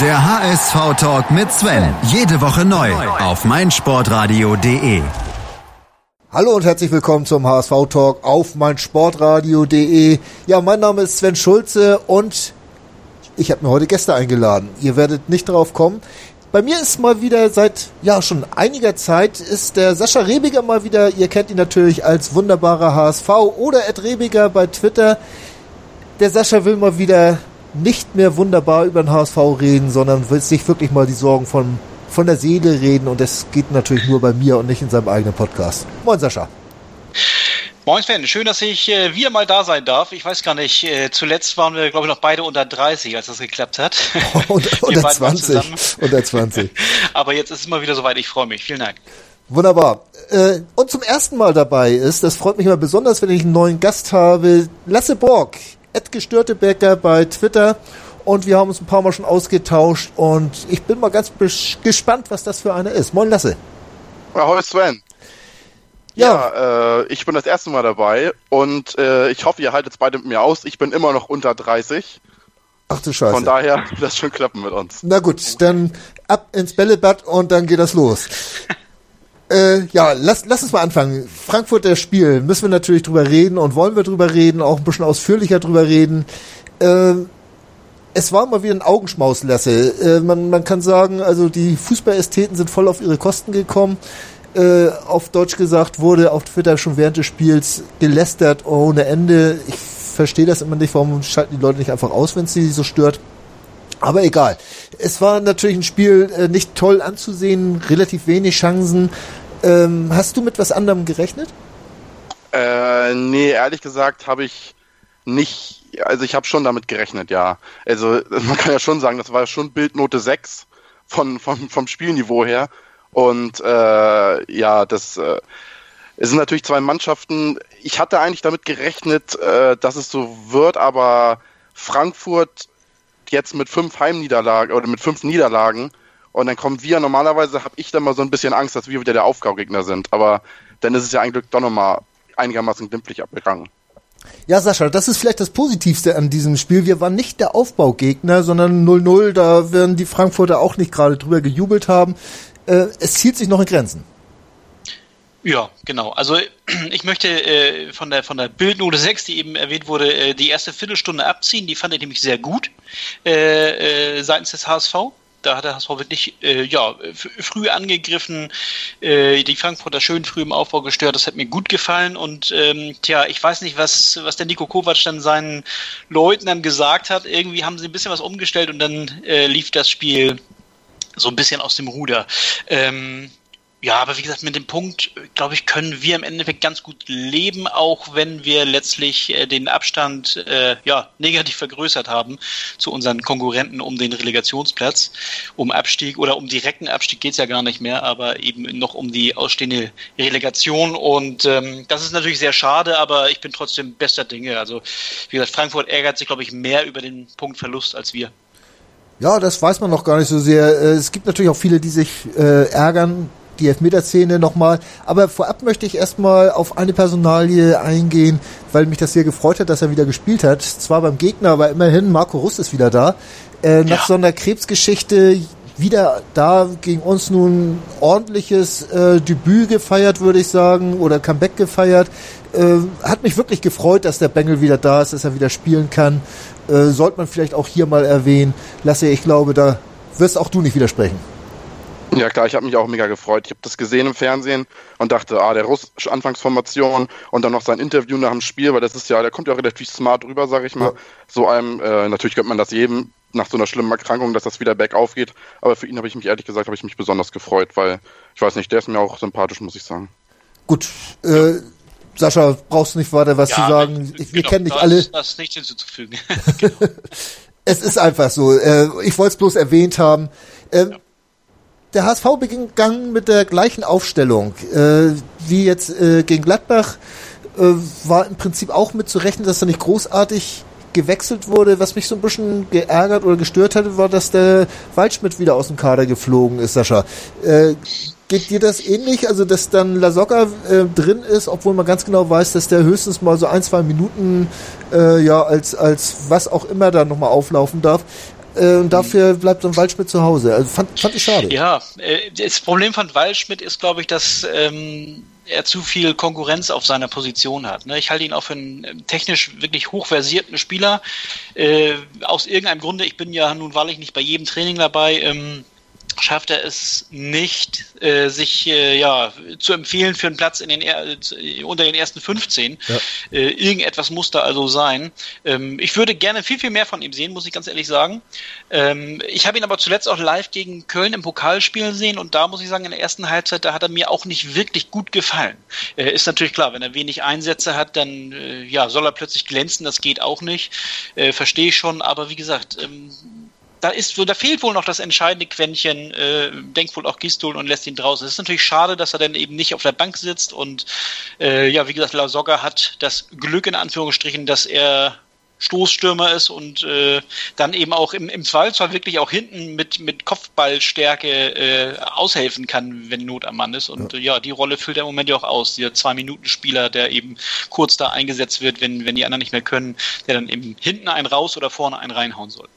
Der HSV-Talk mit Sven. Jede Woche neu auf meinsportradio.de. Hallo und herzlich willkommen zum HSV-Talk auf meinsportradio.de. Ja, mein Name ist Sven Schulze und ich habe mir heute Gäste eingeladen. Ihr werdet nicht drauf kommen. Bei mir ist mal wieder seit ja schon einiger Zeit ist der Sascha Rebiger mal wieder. Ihr kennt ihn natürlich als wunderbarer HSV oder Ed Rebiger bei Twitter. Der Sascha will mal wieder nicht mehr wunderbar über den HSV reden, sondern will sich wirklich mal die Sorgen von, von der Seele reden und das geht natürlich nur bei mir und nicht in seinem eigenen Podcast. Moin Sascha. Moin Sven, schön, dass ich äh, wieder mal da sein darf. Ich weiß gar nicht, äh, zuletzt waren wir, glaube ich, noch beide unter 30, als das geklappt hat. unter, unter 20. Unter 20. Aber jetzt ist es mal wieder soweit, ich freue mich. Vielen Dank. Wunderbar. Äh, und zum ersten Mal dabei ist, das freut mich immer besonders, wenn ich einen neuen Gast habe, Lasse Borg. Bäcker bei Twitter und wir haben uns ein paar Mal schon ausgetauscht und ich bin mal ganz gespannt, was das für eine ist. Moin Lasse. Ahoi Sven. Ja, ja äh, ich bin das erste Mal dabei und äh, ich hoffe, ihr haltet es beide mit mir aus. Ich bin immer noch unter 30. Ach du Scheiße. Von daher wird das schon klappen mit uns. Na gut, dann ab ins Bällebad und dann geht das los. Äh, ja, lass, lass uns mal anfangen. Frankfurt der Spiel, müssen wir natürlich drüber reden und wollen wir drüber reden, auch ein bisschen ausführlicher drüber reden. Äh, es war mal wieder ein Augenschmaus, Lasse. Äh, man, man kann sagen, also die Fußballästheten sind voll auf ihre Kosten gekommen. Äh, auf Deutsch gesagt wurde auf Twitter schon während des Spiels gelästert ohne Ende. Ich verstehe das immer nicht, warum schalten die Leute nicht einfach aus, wenn es sie so stört. Aber egal. Es war natürlich ein Spiel äh, nicht toll anzusehen, relativ wenig Chancen. Ähm, hast du mit was anderem gerechnet? Äh, nee, ehrlich gesagt habe ich nicht, also ich habe schon damit gerechnet, ja. Also man kann ja schon sagen, das war schon Bildnote 6 von, von, vom Spielniveau her. Und äh, ja, das äh, es sind natürlich zwei Mannschaften. Ich hatte eigentlich damit gerechnet, äh, dass es so wird, aber Frankfurt jetzt mit fünf Heimniederlagen oder mit fünf Niederlagen und dann kommen wir, normalerweise habe ich dann mal so ein bisschen Angst, dass wir wieder der Aufgaugegner sind. Aber dann ist es ja eigentlich doch nochmal einigermaßen glimpflich abgegangen. Ja, Sascha, das ist vielleicht das Positivste an diesem Spiel. Wir waren nicht der Aufbaugegner, sondern 0-0. Da werden die Frankfurter auch nicht gerade drüber gejubelt haben. Äh, es hielt sich noch in Grenzen. Ja, genau. Also ich möchte äh, von der von der Bildnote 6, die eben erwähnt wurde, äh, die erste Viertelstunde abziehen. Die fand ich nämlich sehr gut äh, äh, seitens des HSV da hat der HSV wirklich äh, ja, früh angegriffen, äh, die Frankfurter schön früh im Aufbau gestört. Das hat mir gut gefallen. Und ähm, tja, ich weiß nicht, was, was der Nico Kovac dann seinen Leuten dann gesagt hat. Irgendwie haben sie ein bisschen was umgestellt und dann äh, lief das Spiel so ein bisschen aus dem Ruder. Ähm, ja, aber wie gesagt, mit dem Punkt, glaube ich, können wir im Endeffekt ganz gut leben, auch wenn wir letztlich äh, den Abstand äh, ja, negativ vergrößert haben zu unseren Konkurrenten um den Relegationsplatz. Um Abstieg oder um direkten Abstieg geht's ja gar nicht mehr, aber eben noch um die ausstehende Relegation. Und ähm, das ist natürlich sehr schade, aber ich bin trotzdem bester Dinge. Also, wie gesagt, Frankfurt ärgert sich, glaube ich, mehr über den Punktverlust als wir. Ja, das weiß man noch gar nicht so sehr. Äh, es gibt natürlich auch viele, die sich äh, ärgern, die Elfmeterszene nochmal. Aber vorab möchte ich erstmal auf eine Personalie eingehen, weil mich das sehr gefreut hat, dass er wieder gespielt hat. Zwar beim Gegner, aber immerhin, Marco Rust ist wieder da. Äh, nach ja. so einer Krebsgeschichte wieder da gegen uns nun ordentliches äh, Debüt gefeiert, würde ich sagen, oder Comeback gefeiert. Äh, hat mich wirklich gefreut, dass der Bengel wieder da ist, dass er wieder spielen kann. Äh, sollte man vielleicht auch hier mal erwähnen. Lasse, ich glaube, da wirst auch du nicht widersprechen. Ja klar, ich habe mich auch mega gefreut. Ich habe das gesehen im Fernsehen und dachte, ah, der Russ Anfangsformation und dann noch sein Interview nach dem Spiel, weil das ist ja, der kommt ja relativ smart rüber, sag ich mal. Ja. So einem, äh, natürlich gönnt man das jedem nach so einer schlimmen Erkrankung, dass das wieder bergauf geht. Aber für ihn habe ich mich ehrlich gesagt, habe ich mich besonders gefreut, weil ich weiß nicht, der ist mir auch sympathisch, muss ich sagen. Gut, äh, Sascha, brauchst du nicht weiter was ja, zu sagen. Ich, wir genau, kennen dich alle. Das nicht hinzuzufügen. genau. es ist einfach so. Äh, ich wollte es bloß erwähnt haben. Ähm, ja der HSV begann mit der gleichen Aufstellung äh, wie jetzt äh, gegen Gladbach. Äh, war im Prinzip auch mit zu rechnen, dass er nicht großartig gewechselt wurde. Was mich so ein bisschen geärgert oder gestört hatte, war, dass der Waldschmidt wieder aus dem Kader geflogen ist, Sascha. Äh, geht dir das ähnlich? Also, dass dann Lasocca äh, drin ist, obwohl man ganz genau weiß, dass der höchstens mal so ein, zwei Minuten äh, ja als, als was auch immer da nochmal auflaufen darf. Äh, und dafür bleibt dann Waldschmidt zu Hause. Also fand, fand ich schade. Ja, äh, das Problem von Waldschmidt ist, glaube ich, dass ähm, er zu viel Konkurrenz auf seiner Position hat. Ne? Ich halte ihn auch für einen ähm, technisch wirklich hochversierten Spieler. Äh, aus irgendeinem Grunde, ich bin ja nun wahrlich nicht bei jedem Training dabei, ähm, schafft er es nicht, äh, sich äh, ja zu empfehlen für einen Platz in den äh, unter den ersten 15. Ja. Äh, irgendetwas muss da also sein. Ähm, ich würde gerne viel, viel mehr von ihm sehen, muss ich ganz ehrlich sagen. Ähm, ich habe ihn aber zuletzt auch live gegen Köln im Pokalspiel sehen und da muss ich sagen, in der ersten Halbzeit, da hat er mir auch nicht wirklich gut gefallen. Äh, ist natürlich klar, wenn er wenig Einsätze hat, dann äh, ja, soll er plötzlich glänzen, das geht auch nicht. Verstehe ich schon, aber wie gesagt, ähm, da ist da fehlt wohl noch das entscheidende Quäntchen, äh, denkt wohl auch Gistol und lässt ihn draußen. Es ist natürlich schade, dass er dann eben nicht auf der Bank sitzt und äh, ja, wie gesagt, La Soga hat das Glück in Anführungsstrichen, dass er Stoßstürmer ist und äh, dann eben auch im, im Zweifelsfall wirklich auch hinten mit, mit Kopfballstärke äh, aushelfen kann, wenn Not am Mann ist. Und ja. Äh, ja, die Rolle füllt er im Moment ja auch aus. Dieser Zwei-Minuten-Spieler, der eben kurz da eingesetzt wird, wenn, wenn die anderen nicht mehr können, der dann eben hinten einen raus oder vorne einen reinhauen soll.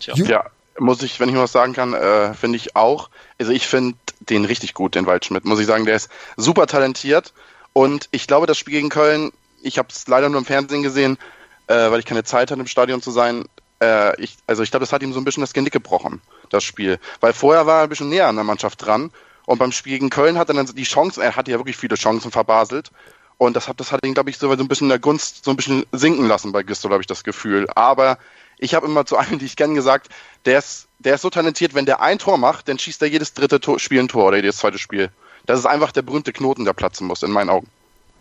Tja. Ja, muss ich, wenn ich was sagen kann, äh, finde ich auch. Also ich finde den richtig gut, den Waldschmidt. Muss ich sagen, der ist super talentiert. Und ich glaube, das Spiel gegen Köln, ich habe es leider nur im Fernsehen gesehen, äh, weil ich keine Zeit hatte, im Stadion zu sein. Äh, ich, also ich glaube, das hat ihm so ein bisschen das Genick gebrochen, das Spiel. Weil vorher war er ein bisschen näher an der Mannschaft dran. Und beim Spiel gegen Köln hat er dann die Chancen, er hatte ja wirklich viele Chancen verbaselt. Und das hat, das hat ihn, glaube ich, so ein bisschen in der Gunst so ein bisschen sinken lassen bei Gistol, habe ich das Gefühl. Aber ich habe immer zu einem, die ich kenne, gesagt, der ist, der ist so talentiert, wenn der ein Tor macht, dann schießt er jedes dritte Tor, Spiel ein Tor oder jedes zweite Spiel. Das ist einfach der berühmte Knoten, der platzen muss, in meinen Augen.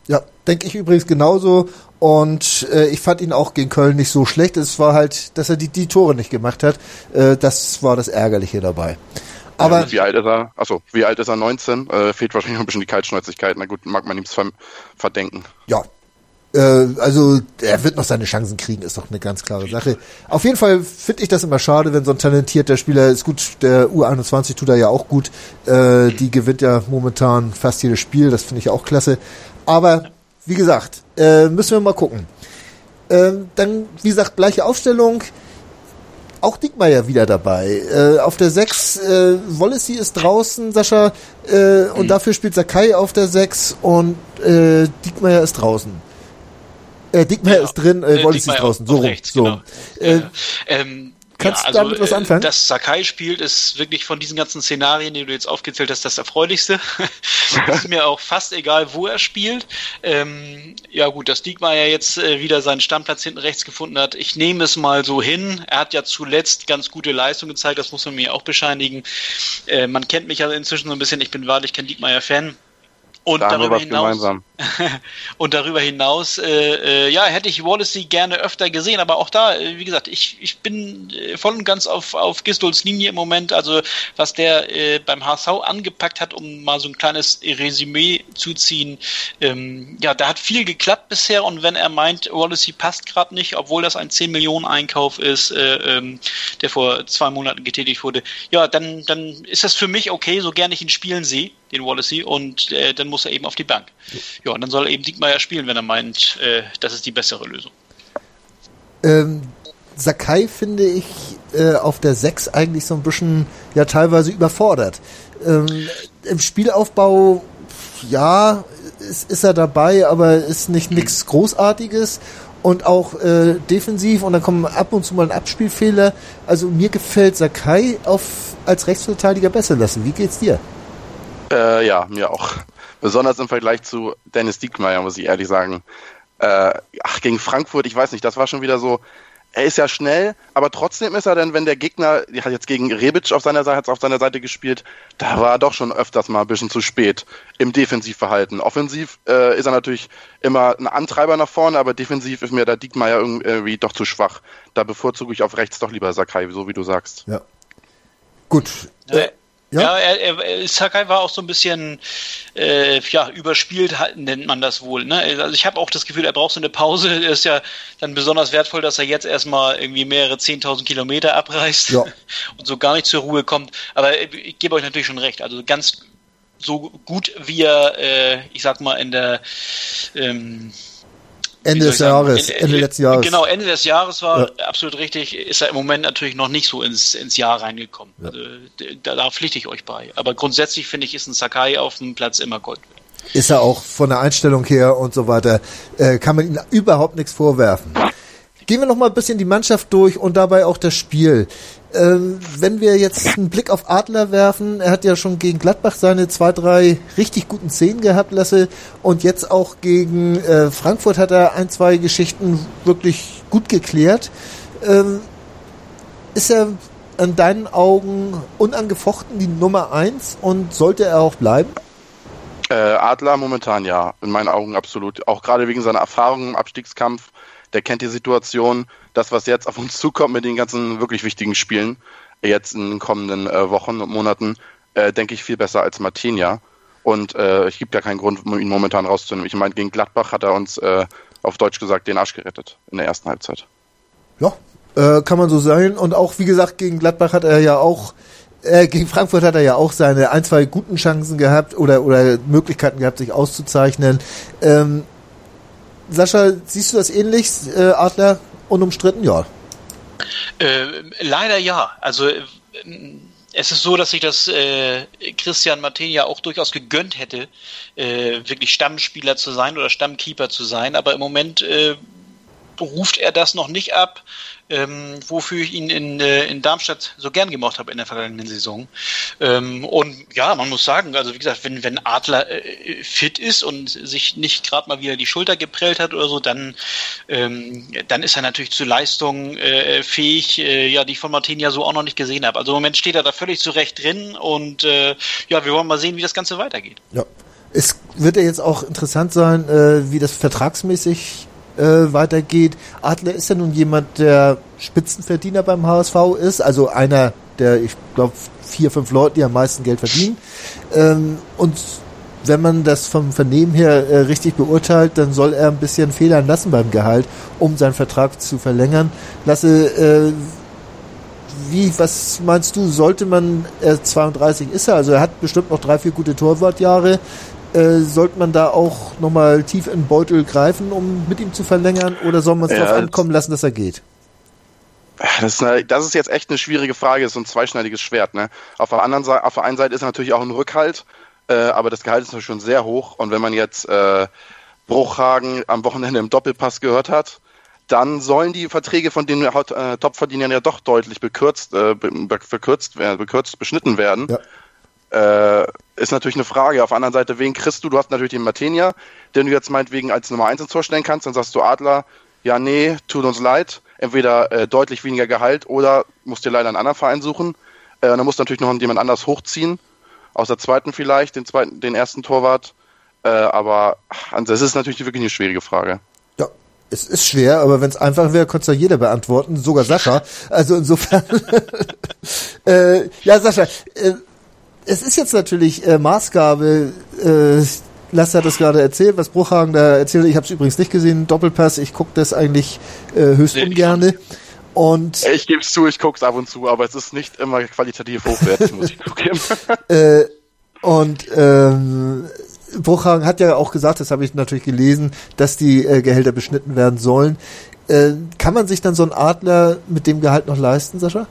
Ja, denke ich übrigens genauso. Und äh, ich fand ihn auch gegen Köln nicht so schlecht. Es war halt, dass er die, die Tore nicht gemacht hat. Äh, das war das Ärgerliche dabei. Aber ja, wie alt ist er? Achso, wie alt ist er? 19? Äh, fehlt wahrscheinlich noch ein bisschen die Kaltschnäuzigkeit. Na gut, mag man ihm verdenken. Ja, also er wird noch seine Chancen kriegen, ist doch eine ganz klare Sache. Auf jeden Fall finde ich das immer schade, wenn so ein talentierter Spieler ist gut, der U21 tut er ja auch gut. Äh, die gewinnt ja momentan fast jedes Spiel, das finde ich auch klasse. Aber wie gesagt, äh, müssen wir mal gucken. Ähm, dann, wie gesagt, gleiche Aufstellung. Auch Dickmeier wieder dabei. Äh, auf der 6, äh, Wallacey ist draußen, Sascha, äh, und mhm. dafür spielt Sakai auf der 6 und äh, Diekmeyer ist draußen. Äh, Dickmeyer ja, ist drin, äh, Wallace ist draußen. So rum. Rechts, so. Genau. Äh, ähm, Kannst ja, also, du damit was anfangen? Dass Sakai spielt, ist wirklich von diesen ganzen Szenarien, die du jetzt aufgezählt hast, das erfreulichste. ist mir auch fast egal, wo er spielt. Ähm, ja gut, dass Diekmeyer jetzt äh, wieder seinen Stammplatz hinten rechts gefunden hat, ich nehme es mal so hin. Er hat ja zuletzt ganz gute Leistung gezeigt, das muss man mir auch bescheinigen. Äh, man kennt mich ja inzwischen so ein bisschen, ich bin wahrlich kein Diekmeyer-Fan. Und da darüber hinaus, und darüber hinaus, äh, äh, ja, hätte ich Wallacey gerne öfter gesehen, aber auch da, äh, wie gesagt, ich, ich bin äh, voll und ganz auf, auf Gistols Linie im Moment. Also was der äh, beim HSV angepackt hat, um mal so ein kleines Resümee zu ziehen, ähm, ja, da hat viel geklappt bisher. Und wenn er meint, Wallacey passt gerade nicht, obwohl das ein 10 Millionen Einkauf ist, äh, ähm, der vor zwei Monaten getätigt wurde, ja, dann, dann ist das für mich okay, so gerne ich ihn spielen sehe den Wallacey, und äh, dann muss er eben auf die Bank. Ja, und dann soll er eben Diekmeyer spielen, wenn er meint, äh, das ist die bessere Lösung. Ähm, Sakai finde ich äh, auf der 6 eigentlich so ein bisschen ja teilweise überfordert. Ähm, Im Spielaufbau, ja, ist, ist er dabei, aber ist nicht nichts Großartiges und auch äh, defensiv und dann kommen ab und zu mal ein Abspielfehler. Also mir gefällt Sakai auf, als Rechtsverteidiger besser lassen. Wie geht's dir? Äh, ja, mir auch. Besonders im Vergleich zu Dennis Diekmeyer, muss ich ehrlich sagen. Äh, ach, gegen Frankfurt, ich weiß nicht, das war schon wieder so. Er ist ja schnell, aber trotzdem ist er dann, wenn der Gegner, die hat jetzt gegen Rebic auf seiner Seite, auf seiner Seite gespielt, da war er doch schon öfters mal ein bisschen zu spät im Defensivverhalten. Offensiv äh, ist er natürlich immer ein Antreiber nach vorne, aber defensiv ist mir der Diekmeyer irgendwie doch zu schwach. Da bevorzuge ich auf rechts doch lieber Sakai, so wie du sagst. Ja. Gut. Äh, ja, ja er, er, Sakai war auch so ein bisschen äh, ja, überspielt, nennt man das wohl. Ne? Also ich habe auch das Gefühl, er braucht so eine Pause. Er ist ja dann besonders wertvoll, dass er jetzt erstmal irgendwie mehrere 10.000 Kilometer abreißt ja. und so gar nicht zur Ruhe kommt. Aber ich gebe euch natürlich schon recht. Also ganz so gut wie er, äh, ich sag mal, in der ähm, Ende des Jahres, Ende, Ende letzten Jahres. Genau, Ende des Jahres war ja. absolut richtig. Ist er im Moment natürlich noch nicht so ins, ins Jahr reingekommen. Ja. Also, da, da pflichte ich euch bei. Aber grundsätzlich finde ich, ist ein Sakai auf dem Platz immer Gold Ist er auch von der Einstellung her und so weiter, äh, kann man ihm überhaupt nichts vorwerfen. Gehen wir noch mal ein bisschen die Mannschaft durch und dabei auch das Spiel. Ähm, wenn wir jetzt einen Blick auf Adler werfen, er hat ja schon gegen Gladbach seine zwei, drei richtig guten Szenen gehabt, Lasse, und jetzt auch gegen äh, Frankfurt hat er ein, zwei Geschichten wirklich gut geklärt. Ähm, ist er an deinen Augen unangefochten die Nummer eins und sollte er auch bleiben? Äh, Adler momentan ja, in meinen Augen absolut. Auch gerade wegen seiner Erfahrung im Abstiegskampf der kennt die Situation. Das, was jetzt auf uns zukommt mit den ganzen wirklich wichtigen Spielen, jetzt in den kommenden äh, Wochen und Monaten, äh, denke ich viel besser als Martinia. Und äh, es gibt ja keinen Grund, ihn momentan rauszunehmen. Ich meine, gegen Gladbach hat er uns äh, auf Deutsch gesagt den Arsch gerettet in der ersten Halbzeit. Ja, äh, kann man so sein. Und auch, wie gesagt, gegen Gladbach hat er ja auch äh, gegen Frankfurt hat er ja auch seine ein, zwei guten Chancen gehabt oder, oder Möglichkeiten gehabt, sich auszuzeichnen. Ähm, Sascha, siehst du das ähnlich? Äh, Adler unumstritten? Ja. Äh, leider ja. Also äh, es ist so, dass ich das äh, Christian Martin ja auch durchaus gegönnt hätte, äh, wirklich Stammspieler zu sein oder Stammkeeper zu sein. Aber im Moment äh, ruft er das noch nicht ab ähm, wofür ich ihn in, äh, in Darmstadt so gern gemocht habe in der vergangenen Saison. Ähm, und ja, man muss sagen, also wie gesagt, wenn, wenn Adler äh, fit ist und sich nicht gerade mal wieder die Schulter geprellt hat oder so, dann, ähm, dann ist er natürlich zu Leistungen äh, fähig, äh, ja, die ich von Martin ja so auch noch nicht gesehen habe. Also im Moment steht er da völlig zurecht drin und äh, ja, wir wollen mal sehen, wie das Ganze weitergeht. Ja. Es wird ja jetzt auch interessant sein, äh, wie das vertragsmäßig äh, weitergeht. Adler ist ja nun jemand, der Spitzenverdiener beim HSV ist, also einer der, ich glaube, vier, fünf Leute, die am meisten Geld verdienen. Ähm, und wenn man das vom Vernehmen her äh, richtig beurteilt, dann soll er ein bisschen federn lassen beim Gehalt, um seinen Vertrag zu verlängern. Lasse, äh, wie, was meinst du, sollte man, er 32 ist er, also er hat bestimmt noch drei, vier gute Torwartjahre, äh, sollte man da auch nochmal tief in den Beutel greifen, um mit ihm zu verlängern, oder soll man es ja, darauf ankommen lassen, dass er geht? Das ist, eine, das ist jetzt echt eine schwierige Frage, das ist so ein zweischneidiges Schwert. Ne? Auf, der anderen Seite, auf der einen Seite ist er natürlich auch ein Rückhalt, äh, aber das Gehalt ist natürlich schon sehr hoch. Und wenn man jetzt äh, Bruchhagen am Wochenende im Doppelpass gehört hat, dann sollen die Verträge von den äh, Topverdienern ja doch deutlich bekürzt, äh, bekürzt, bekürzt, beschnitten werden. Ja. Äh, ist natürlich eine Frage. Auf der anderen Seite, wen kriegst du? Du hast natürlich den Martenia, den du jetzt meinetwegen als Nummer 1 ins Tor stellen kannst. Dann sagst du Adler, ja, nee, tut uns leid. Entweder äh, deutlich weniger Gehalt oder musst dir leider einen anderen Verein suchen. Äh, dann musst du natürlich noch jemand anders hochziehen. Aus der zweiten vielleicht, den zweiten, den ersten Torwart. Äh, aber das ist natürlich wirklich eine schwierige Frage. Ja, es ist schwer, aber wenn es einfach wäre, könnte es ja jeder beantworten, sogar Sascha. Also insofern. äh, ja, Sascha, äh, es ist jetzt natürlich äh, Maßgabe, äh, Lasse hat das gerade erzählt, was Bruchhagen da erzählt. Ich habe es übrigens nicht gesehen, Doppelpass. Ich gucke das eigentlich äh, höchst nee, ungerne. Und ich gebe es zu, ich gucke es ab und zu, aber es ist nicht immer qualitativ hochwertig, muss ich zugeben. äh, und ähm, Bruchhagen hat ja auch gesagt, das habe ich natürlich gelesen, dass die äh, Gehälter beschnitten werden sollen. Äh, kann man sich dann so einen Adler mit dem Gehalt noch leisten, Sascha?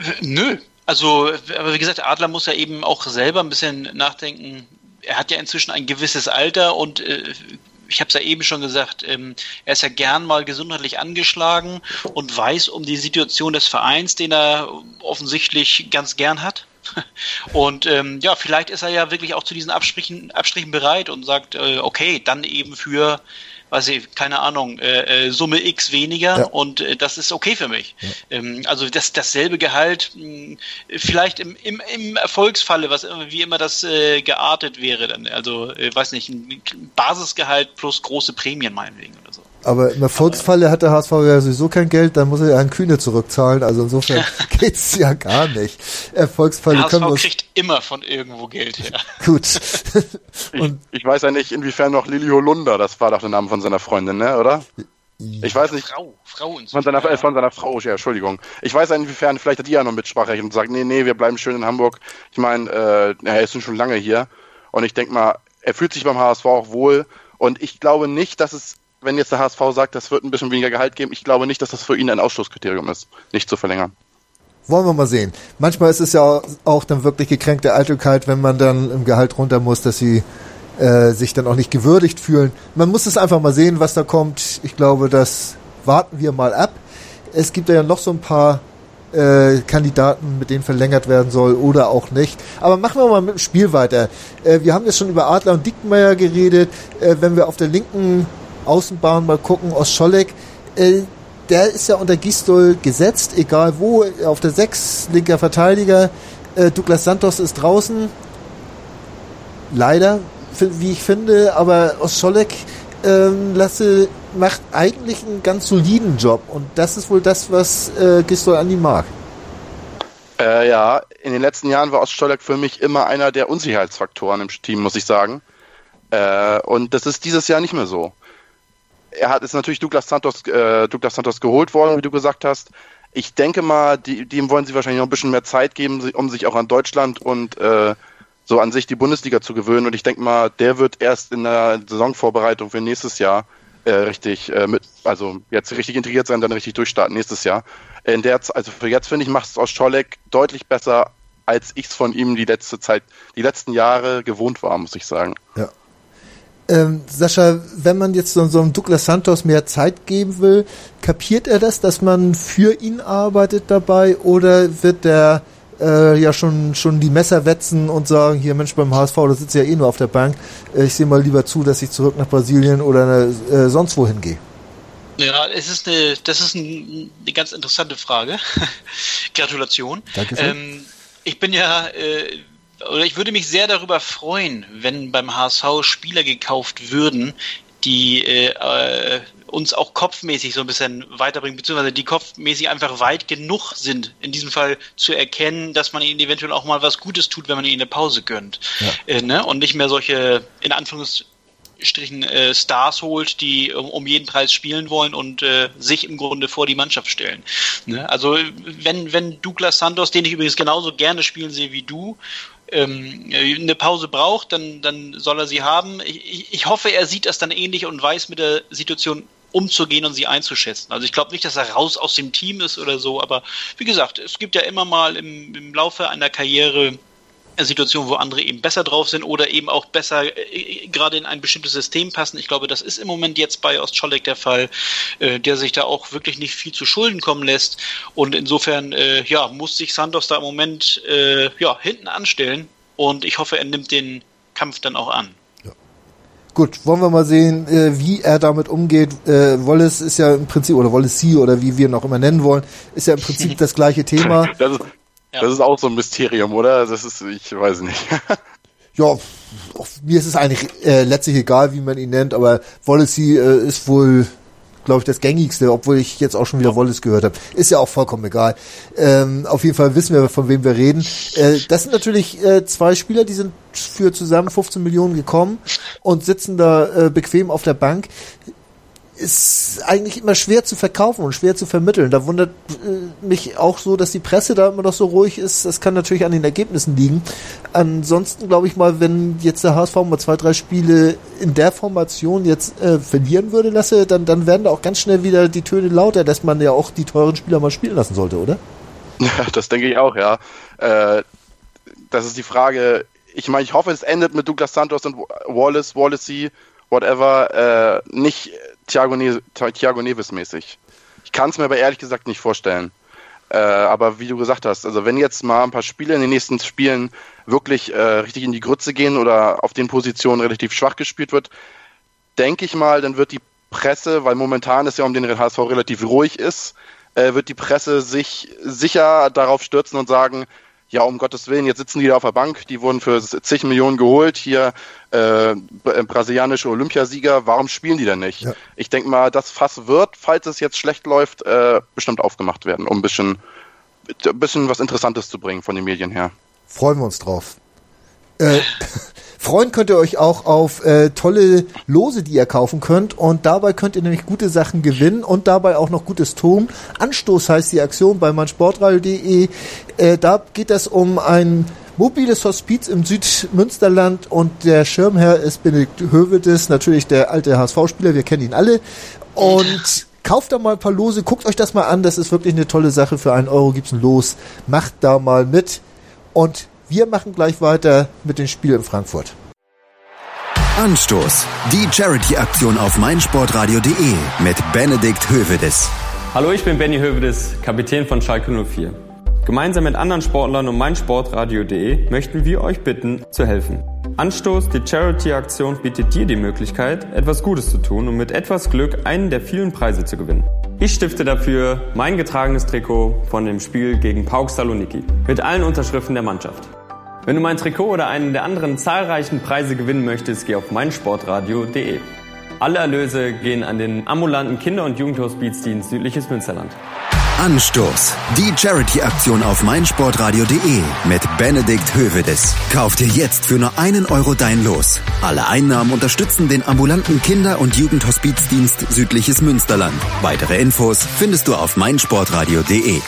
Äh, nö, also, aber wie gesagt, Adler muss ja eben auch selber ein bisschen nachdenken. Er hat ja inzwischen ein gewisses Alter und äh, ich habe es ja eben schon gesagt, ähm, er ist ja gern mal gesundheitlich angeschlagen und weiß um die Situation des Vereins, den er offensichtlich ganz gern hat. Und ähm, ja, vielleicht ist er ja wirklich auch zu diesen Abstrichen, Abstrichen bereit und sagt, äh, okay, dann eben für weiß ich, keine Ahnung, äh, äh, Summe X weniger ja. und äh, das ist okay für mich. Ja. Ähm, also das, dasselbe Gehalt, mh, hm, vielleicht im, im, im Erfolgsfalle, was wie immer das äh, geartet wäre dann. Also, äh, weiß nicht, ein Basisgehalt plus große Prämien meinetwegen oder so. Aber im Erfolgsfalle hat der HSV ja sowieso kein Geld, dann muss er ja an Kühne zurückzahlen. Also insofern geht's ja gar nicht. Erfolgsfalle der HSV können wir kriegt immer von irgendwo Geld her. Gut. ich, ich, weiß ja nicht, inwiefern noch Lili Holunder, das war doch der Name von seiner Freundin, ne, oder? Ich weiß nicht. Frau, Frau von seiner, äh, von seiner Frau, ja, Entschuldigung. Ich weiß ja inwiefern, vielleicht hat die ja noch Mitspracherecht und sagt, nee, nee, wir bleiben schön in Hamburg. Ich meine, äh, er ist schon lange hier und ich denke mal, er fühlt sich beim HSV auch wohl und ich glaube nicht, dass es wenn jetzt der HSV sagt, das wird ein bisschen weniger Gehalt geben, ich glaube nicht, dass das für ihn ein Ausschlusskriterium ist, nicht zu verlängern. Wollen wir mal sehen. Manchmal ist es ja auch dann wirklich gekränkte Eitelkeit, wenn man dann im Gehalt runter muss, dass sie äh, sich dann auch nicht gewürdigt fühlen. Man muss es einfach mal sehen, was da kommt. Ich glaube, das warten wir mal ab. Es gibt ja noch so ein paar äh, Kandidaten, mit denen verlängert werden soll oder auch nicht. Aber machen wir mal mit dem Spiel weiter. Äh, wir haben jetzt schon über Adler und Dickmeier geredet. Äh, wenn wir auf der linken Außenbahn mal gucken, Ostscholleck, äh, der ist ja unter Gistol gesetzt, egal wo, auf der 6, linker Verteidiger. Äh, Douglas Santos ist draußen. Leider, wie ich finde, aber Ostscholleck ähm, Lasse macht eigentlich einen ganz soliden Job und das ist wohl das, was äh, Gistol an ihm mag. Äh, ja, in den letzten Jahren war Oststolleck für mich immer einer der Unsicherheitsfaktoren im Team, muss ich sagen. Äh, und das ist dieses Jahr nicht mehr so. Er hat ist natürlich Douglas Santos, äh, Douglas Santos geholt worden, wie du gesagt hast. Ich denke mal, die, dem wollen sie wahrscheinlich noch ein bisschen mehr Zeit geben, um sich auch an Deutschland und äh, so an sich die Bundesliga zu gewöhnen. Und ich denke mal, der wird erst in der Saisonvorbereitung für nächstes Jahr äh, richtig äh, mit, also jetzt richtig integriert sein, dann richtig durchstarten nächstes Jahr. In der, also für jetzt finde ich, macht es aus Scholleck deutlich besser, als ich es von ihm die letzte Zeit, die letzten Jahre gewohnt war, muss ich sagen. Ja. Ähm, Sascha, wenn man jetzt so, so einem Douglas Santos mehr Zeit geben will, kapiert er das, dass man für ihn arbeitet dabei oder wird der äh, ja schon, schon die Messer wetzen und sagen, hier Mensch beim HSV, da sitzt ja eh nur auf der Bank, äh, ich sehe mal lieber zu, dass ich zurück nach Brasilien oder äh, sonst wohin gehe. Ja, es ist eine, das ist ein, eine ganz interessante Frage. Gratulation. Danke. Ähm, ich bin ja, äh, oder ich würde mich sehr darüber freuen, wenn beim HSV Spieler gekauft würden, die äh, äh uns auch kopfmäßig so ein bisschen weiterbringen, beziehungsweise die kopfmäßig einfach weit genug sind, in diesem Fall zu erkennen, dass man ihnen eventuell auch mal was Gutes tut, wenn man ihnen eine Pause gönnt. Ja. Äh, ne? Und nicht mehr solche, in Anführungsstrichen, äh, Stars holt, die um, jeden Preis spielen wollen und äh, sich im Grunde vor die Mannschaft stellen. Ne? Also wenn, wenn Douglas Santos, den ich übrigens genauso gerne spielen sehe wie du, ähm, eine Pause braucht, dann, dann soll er sie haben. Ich, ich hoffe, er sieht das dann ähnlich und weiß mit der Situation umzugehen und sie einzuschätzen. Also ich glaube nicht, dass er raus aus dem Team ist oder so, aber wie gesagt, es gibt ja immer mal im, im Laufe einer Karriere Situationen, wo andere eben besser drauf sind oder eben auch besser äh, gerade in ein bestimmtes System passen. Ich glaube, das ist im Moment jetzt bei Ostscholek der Fall, äh, der sich da auch wirklich nicht viel zu Schulden kommen lässt. Und insofern, äh, ja, muss sich Santos da im Moment äh, ja, hinten anstellen. Und ich hoffe, er nimmt den Kampf dann auch an. Gut, wollen wir mal sehen, äh, wie er damit umgeht. Äh, Wallace ist ja im Prinzip, oder Wallace C, oder wie wir ihn auch immer nennen wollen, ist ja im Prinzip das gleiche Thema. Das ist, ja. das ist auch so ein Mysterium, oder? Das ist, ich weiß nicht. ja, mir ist es eigentlich äh, letztlich egal, wie man ihn nennt, aber Wallace C äh, ist wohl glaube ich, das gängigste, obwohl ich jetzt auch schon wieder Wallace gehört habe. Ist ja auch vollkommen egal. Ähm, auf jeden Fall wissen wir, von wem wir reden. Äh, das sind natürlich äh, zwei Spieler, die sind für zusammen 15 Millionen gekommen und sitzen da äh, bequem auf der Bank ist eigentlich immer schwer zu verkaufen und schwer zu vermitteln. Da wundert äh, mich auch so, dass die Presse da immer noch so ruhig ist. Das kann natürlich an den Ergebnissen liegen. Ansonsten glaube ich mal, wenn jetzt der HSV mal zwei, drei Spiele in der Formation jetzt äh, verlieren würde, lasse, dann, dann werden da auch ganz schnell wieder die Töne lauter, dass man ja auch die teuren Spieler mal spielen lassen sollte, oder? Ja, das denke ich auch, ja. Äh, das ist die Frage. Ich meine, ich hoffe, es endet mit Douglas Santos und Wallace, Wallacey, whatever, äh, nicht Thiago, ne Thiago Neves mäßig. Ich kann es mir aber ehrlich gesagt nicht vorstellen. Äh, aber wie du gesagt hast, also wenn jetzt mal ein paar Spiele in den nächsten Spielen wirklich äh, richtig in die Grütze gehen oder auf den Positionen relativ schwach gespielt wird, denke ich mal, dann wird die Presse, weil momentan ist ja um den HSV relativ ruhig ist, äh, wird die Presse sich sicher darauf stürzen und sagen, ja, um Gottes Willen, jetzt sitzen die da auf der Bank, die wurden für zig Millionen geholt, hier äh, brasilianische Olympiasieger, warum spielen die denn nicht? Ja. Ich denke mal, das Fass wird, falls es jetzt schlecht läuft, äh, bestimmt aufgemacht werden, um ein bisschen, ein bisschen was Interessantes zu bringen von den Medien her. Freuen wir uns drauf. Äh, freuen könnt ihr euch auch auf äh, tolle Lose, die ihr kaufen könnt. Und dabei könnt ihr nämlich gute Sachen gewinnen und dabei auch noch Gutes tun. Anstoß heißt die Aktion bei meinsportradio.de. Äh, da geht es um ein Mobiles Hospiz im Südmünsterland und der Schirmherr ist Benedikt Hövedes, natürlich der alte HSV-Spieler, wir kennen ihn alle. Und kauft da mal ein paar Lose, guckt euch das mal an, das ist wirklich eine tolle Sache. Für einen Euro gibt's ein Los. Macht da mal mit. Und wir machen gleich weiter mit dem Spiel in Frankfurt. Anstoß. Die Charity-Aktion auf meinsportradio.de mit Benedikt Hövedes. Hallo, ich bin Benny Hövedes, Kapitän von Schalke 04. Gemeinsam mit anderen Sportlern und meinsportradio.de möchten wir euch bitten, zu helfen. Anstoß, die Charity-Aktion bietet dir die Möglichkeit, etwas Gutes zu tun und mit etwas Glück einen der vielen Preise zu gewinnen. Ich stifte dafür mein getragenes Trikot von dem Spiel gegen Pauk Saloniki mit allen Unterschriften der Mannschaft. Wenn du mein Trikot oder einen der anderen zahlreichen Preise gewinnen möchtest, geh auf meinsportradio.de. Alle Erlöse gehen an den ambulanten Kinder- und Jugendhospizdienst Südliches Münsterland. Anstoß. Die Charity-Aktion auf meinsportradio.de mit Benedikt Hövedes. Kauf dir jetzt für nur einen Euro dein Los. Alle Einnahmen unterstützen den ambulanten Kinder- und Jugendhospizdienst Südliches Münsterland. Weitere Infos findest du auf meinsportradio.de.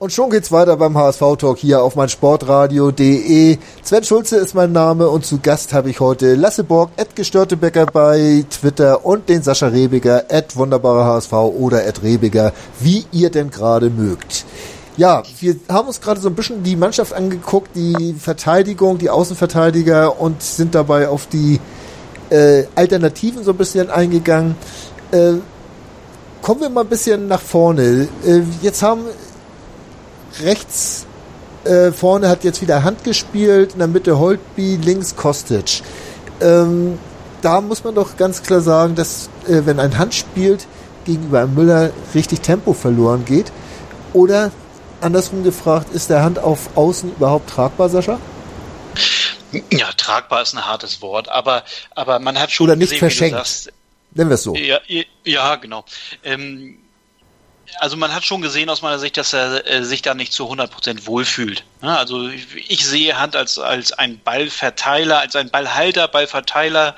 Und schon geht's weiter beim HSV-Talk hier auf meinsportradio.de. Sven Schulze ist mein Name und zu Gast habe ich heute Lasse Borg, Ed Gestörtebecker bei Twitter und den Sascha Rebiger, Ed Wunderbarer HSV oder Ed Rebiger, wie ihr denn gerade mögt. Ja, wir haben uns gerade so ein bisschen die Mannschaft angeguckt, die Verteidigung, die Außenverteidiger und sind dabei auf die äh, Alternativen so ein bisschen eingegangen. Äh, kommen wir mal ein bisschen nach vorne. Äh, jetzt haben rechts äh, vorne hat jetzt wieder Hand gespielt, in der Mitte Holtby, links Kostic. Ähm, da muss man doch ganz klar sagen, dass äh, wenn ein Hand spielt, gegenüber einem Müller richtig Tempo verloren geht. Oder andersrum gefragt, ist der Hand auf Außen überhaupt tragbar, Sascha? Ja, tragbar ist ein hartes Wort, aber, aber man hat schon Oder nicht gesehen, verschenkt. Sagst, Nennen wir es so. Ja, ja genau. Ähm, also man hat schon gesehen aus meiner Sicht, dass er äh, sich da nicht zu 100% wohlfühlt. Ja, also ich, ich, sehe Hand als, als ein Ballverteiler, als ein Ballhalter, Ballverteiler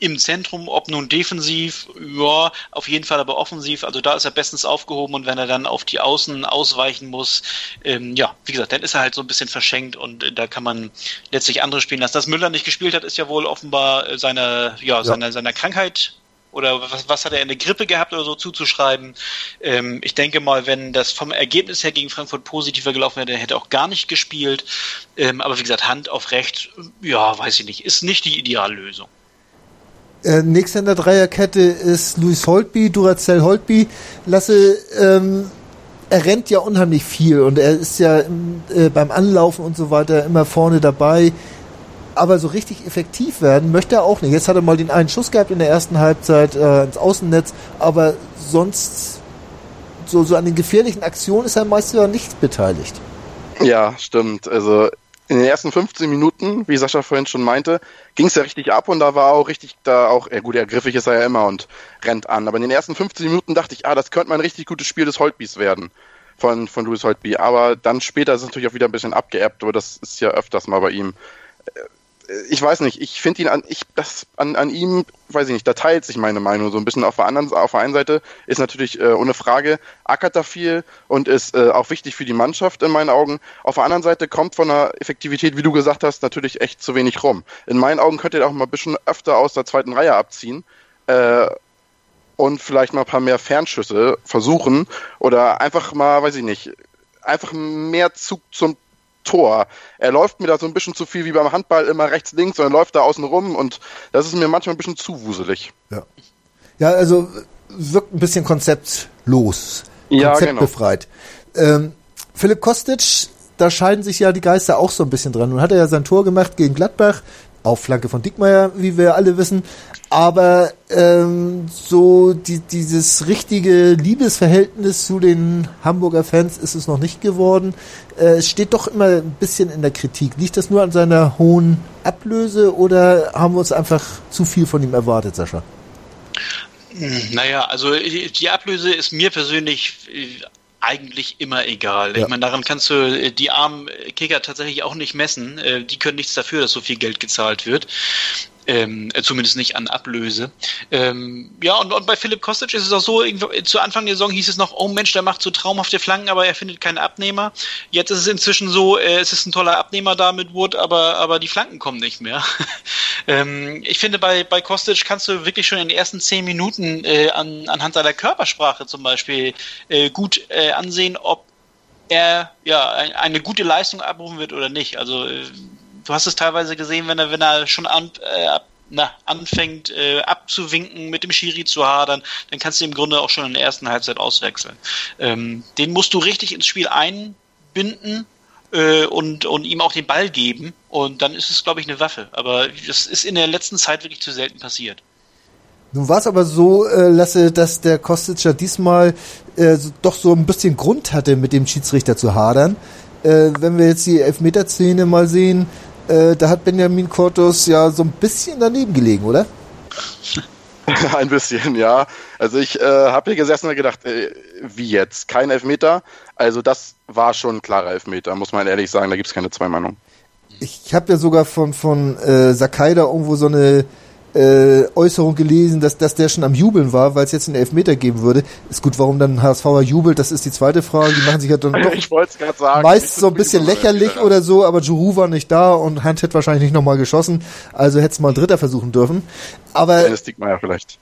im Zentrum, ob nun defensiv, ja, auf jeden Fall aber offensiv. Also da ist er bestens aufgehoben und wenn er dann auf die Außen ausweichen muss, ähm, ja, wie gesagt, dann ist er halt so ein bisschen verschenkt und äh, da kann man letztlich andere spielen lassen. Dass Müller nicht gespielt hat, ist ja wohl offenbar seiner, ja, ja. seiner, seiner Krankheit oder was, was hat er eine Grippe gehabt oder so zuzuschreiben. Ähm, ich denke mal, wenn das vom Ergebnis her gegen Frankfurt positiver gelaufen wäre, dann hätte er auch gar nicht gespielt. Ähm, aber wie gesagt, Hand auf Recht, ja, weiß ich nicht, ist nicht die Ideallösung. Äh, nächster in der Dreierkette ist Luis Holtby, Duracell Holtby. Lasse, ähm, er rennt ja unheimlich viel und er ist ja äh, beim Anlaufen und so weiter immer vorne dabei aber so richtig effektiv werden möchte er auch nicht. Jetzt hat er mal den einen Schuss gehabt in der ersten Halbzeit äh, ins Außennetz, aber sonst so, so an den gefährlichen Aktionen ist er meist ja nicht beteiligt. Ja, stimmt. Also in den ersten 15 Minuten, wie Sascha vorhin schon meinte, ging es ja richtig ab und da war auch richtig, da auch, ja gut, ergriffig ist er ja immer und rennt an. Aber in den ersten 15 Minuten dachte ich, ah, das könnte mal ein richtig gutes Spiel des Holtbys werden. Von, von Louis Holtby. Aber dann später ist es natürlich auch wieder ein bisschen abgeerbt, aber das ist ja öfters mal bei ihm ich weiß nicht, ich finde ihn an, ich, das, an, an ihm, weiß ich nicht, da teilt sich meine Meinung so ein bisschen. Auf der anderen, auf der einen Seite ist natürlich äh, ohne Frage, ackert da viel und ist äh, auch wichtig für die Mannschaft in meinen Augen. Auf der anderen Seite kommt von der Effektivität, wie du gesagt hast, natürlich echt zu wenig rum. In meinen Augen könnte er auch mal ein bisschen öfter aus der zweiten Reihe abziehen. Äh, und vielleicht mal ein paar mehr Fernschüsse versuchen oder einfach mal, weiß ich nicht, einfach mehr Zug zum Tor. Er läuft mir da so ein bisschen zu viel wie beim Handball immer rechts, links, sondern läuft da außen rum und das ist mir manchmal ein bisschen zu wuselig. Ja, ja also wirkt ein bisschen konzeptlos, ja, konzeptbefreit. Genau. Ähm, Philipp Kostic, da scheiden sich ja die Geister auch so ein bisschen dran. Nun hat er ja sein Tor gemacht gegen Gladbach, auf Flanke von Dickmeyer, wie wir alle wissen. Aber ähm, so die, dieses richtige Liebesverhältnis zu den Hamburger Fans ist es noch nicht geworden. Äh, es steht doch immer ein bisschen in der Kritik. Liegt das nur an seiner hohen Ablöse oder haben wir uns einfach zu viel von ihm erwartet, Sascha? Naja, also die Ablöse ist mir persönlich eigentlich immer egal. Ja. Ich meine, daran kannst du äh, die armen Kicker tatsächlich auch nicht messen. Äh, die können nichts dafür, dass so viel Geld gezahlt wird. Ähm, äh, zumindest nicht an Ablöse. Ähm, ja, und, und bei Philipp Kostic ist es auch so, zu Anfang der Saison hieß es noch, oh Mensch, der macht so traumhafte Flanken, aber er findet keinen Abnehmer. Jetzt ist es inzwischen so, äh, es ist ein toller Abnehmer da mit Wood, aber, aber die Flanken kommen nicht mehr. ähm, ich finde, bei, bei Kostic kannst du wirklich schon in den ersten zehn Minuten äh, an, anhand seiner Körpersprache zum Beispiel äh, gut äh, ansehen, ob er ja eine gute Leistung abrufen wird oder nicht. Also äh, du hast es teilweise gesehen, wenn er, wenn er schon an, äh, na, anfängt äh, abzuwinken, mit dem Schiri zu hadern, dann kannst du im Grunde auch schon in der ersten Halbzeit auswechseln. Ähm, den musst du richtig ins Spiel einbinden äh, und, und ihm auch den Ball geben und dann ist es, glaube ich, eine Waffe. Aber das ist in der letzten Zeit wirklich zu selten passiert. Nun war es aber so, äh, Lasse, dass der Kostic diesmal äh, doch so ein bisschen Grund hatte, mit dem Schiedsrichter zu hadern. Äh, wenn wir jetzt die Elfmeterszene mal sehen, äh, da hat Benjamin Kortos ja so ein bisschen daneben gelegen, oder? ein bisschen, ja. Also ich äh, habe hier gesessen und gedacht, äh, wie jetzt? Kein Elfmeter? Also das war schon ein klarer Elfmeter, muss man ehrlich sagen. Da gibt es keine zwei Meinungen. Ich habe ja sogar von, von äh, Sakai da irgendwo so eine äh, Äußerung gelesen, dass, dass der schon am Jubeln war, weil es jetzt einen Elfmeter geben würde. Ist gut, warum dann HSVer jubelt, das ist die zweite Frage. Die machen sich ja dann doch ich sagen, meist so ein bisschen lächerlich oder so, aber Juru war nicht da und Hand hätte wahrscheinlich nicht nochmal geschossen, also hätte es mal ein Dritter versuchen dürfen. Aber vielleicht.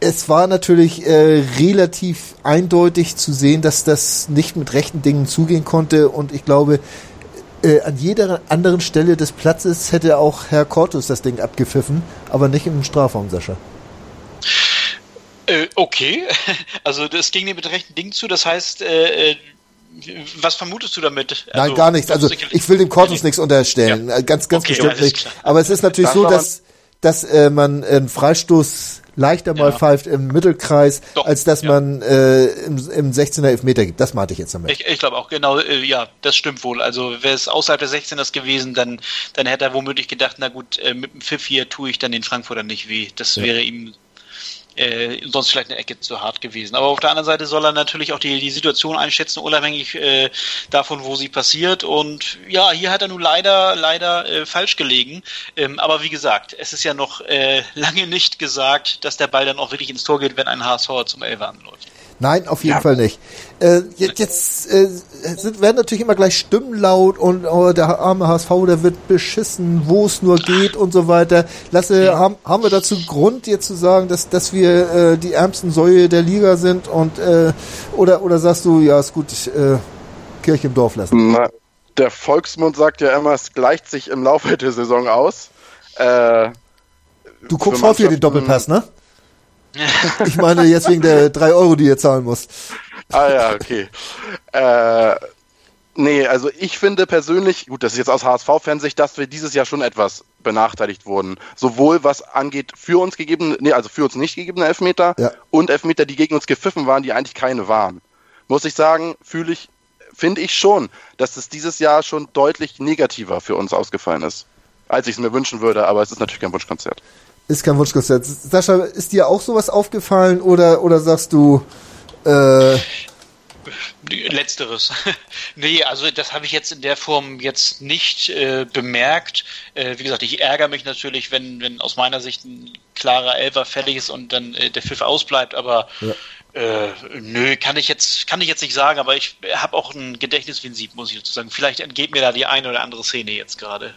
es war natürlich äh, relativ eindeutig zu sehen, dass das nicht mit rechten Dingen zugehen konnte und ich glaube, äh, an jeder anderen Stelle des Platzes hätte auch Herr Cortus das Ding abgepfiffen, aber nicht im Strafraum, Sascha. Äh, okay, also das ging dir mit rechten Dingen zu, das heißt, äh, äh was vermutest du damit? Also, Nein, gar nichts. Also ich will dem Cortus nichts unterstellen, ja. ganz, ganz okay, bestimmt nicht. Aber es ist natürlich das so, dass, dass äh, man einen Freistoß leichter mal ja. pfeift im Mittelkreis, Doch, als dass ja. man äh, im, im 16er Elfmeter gibt. Das meinte ich jetzt damit. Ich, ich glaube auch, genau, äh, ja, das stimmt wohl. Also wäre es außerhalb der 16ers gewesen, dann, dann hätte er womöglich gedacht, na gut, äh, mit dem Pfiff hier tue ich dann den Frankfurter nicht weh. Das ja. wäre ihm äh, sonst vielleicht eine Ecke zu hart gewesen. Aber auf der anderen Seite soll er natürlich auch die, die Situation einschätzen, unabhängig äh, davon, wo sie passiert. Und ja, hier hat er nun leider, leider äh, falsch gelegen. Ähm, aber wie gesagt, es ist ja noch äh, lange nicht gesagt, dass der Ball dann auch wirklich ins Tor geht, wenn ein HSV zum Elfer anläuft. Nein, auf jeden ja. Fall nicht. Äh, jetzt jetzt äh, sind, werden natürlich immer gleich Stimmen laut und oh, der arme HSV, der wird beschissen, wo es nur geht und so weiter. Lasse, ja. haben, haben wir dazu Grund, jetzt zu sagen, dass, dass wir äh, die ärmsten Säue der Liga sind und äh, oder, oder sagst du, ja, ist gut, äh, Kirche im Dorf lassen? Na, der Volksmund sagt ja immer, es gleicht sich im Laufe der Saison aus. Äh, du guckst häufiger den Doppelpass, ne? ich meine jetzt wegen der drei Euro, die ihr zahlen musst. Ah ja, okay. Äh, nee, also ich finde persönlich, gut, das ist jetzt aus HSV-Fansicht, dass wir dieses Jahr schon etwas benachteiligt wurden. Sowohl was angeht für uns gegeben, nee, also für uns nicht gegebene Elfmeter ja. und Elfmeter, die gegen uns gepfiffen waren, die eigentlich keine waren. Muss ich sagen, fühle ich, finde ich schon, dass es dieses Jahr schon deutlich negativer für uns ausgefallen ist, als ich es mir wünschen würde, aber es ist natürlich kein Wunschkonzert. Ist kein Wunschkonzert. Sascha, ist dir auch sowas aufgefallen oder, oder sagst du, äh, Letzteres. nee, also das habe ich jetzt in der Form jetzt nicht äh, bemerkt. Äh, wie gesagt, ich ärgere mich natürlich, wenn, wenn aus meiner Sicht ein klarer Elfer fällig ist und dann äh, der Pfiff ausbleibt, aber ja. Äh, nö, kann ich jetzt, kann ich jetzt nicht sagen, aber ich habe auch ein Gedächtnis wie ein Sieb, muss ich dazu sagen. Vielleicht entgeht mir da die eine oder andere Szene jetzt gerade.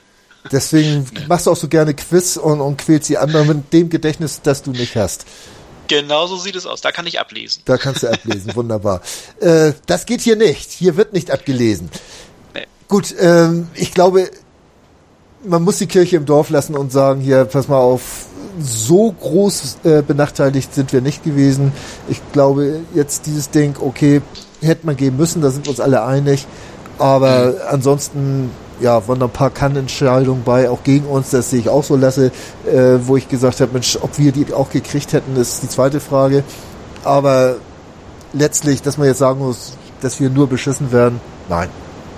Deswegen machst du auch so gerne Quiz und, und quälst die anderen mit dem Gedächtnis, das du nicht hast. Genau so sieht es aus. Da kann ich ablesen. Da kannst du ablesen. Wunderbar. Äh, das geht hier nicht. Hier wird nicht abgelesen. Nee. Gut, ähm, ich glaube, man muss die Kirche im Dorf lassen und sagen, hier, pass mal auf, so groß äh, benachteiligt sind wir nicht gewesen. Ich glaube, jetzt dieses Ding, okay, hätte man geben müssen, da sind wir uns alle einig. Aber mhm. ansonsten ja, waren da ein paar Kannentscheidungen bei, auch gegen uns, das sehe ich auch so lasse, äh, wo ich gesagt habe, Mensch, ob wir die auch gekriegt hätten, ist die zweite Frage. Aber letztlich, dass man jetzt sagen muss, dass wir nur beschissen werden, nein.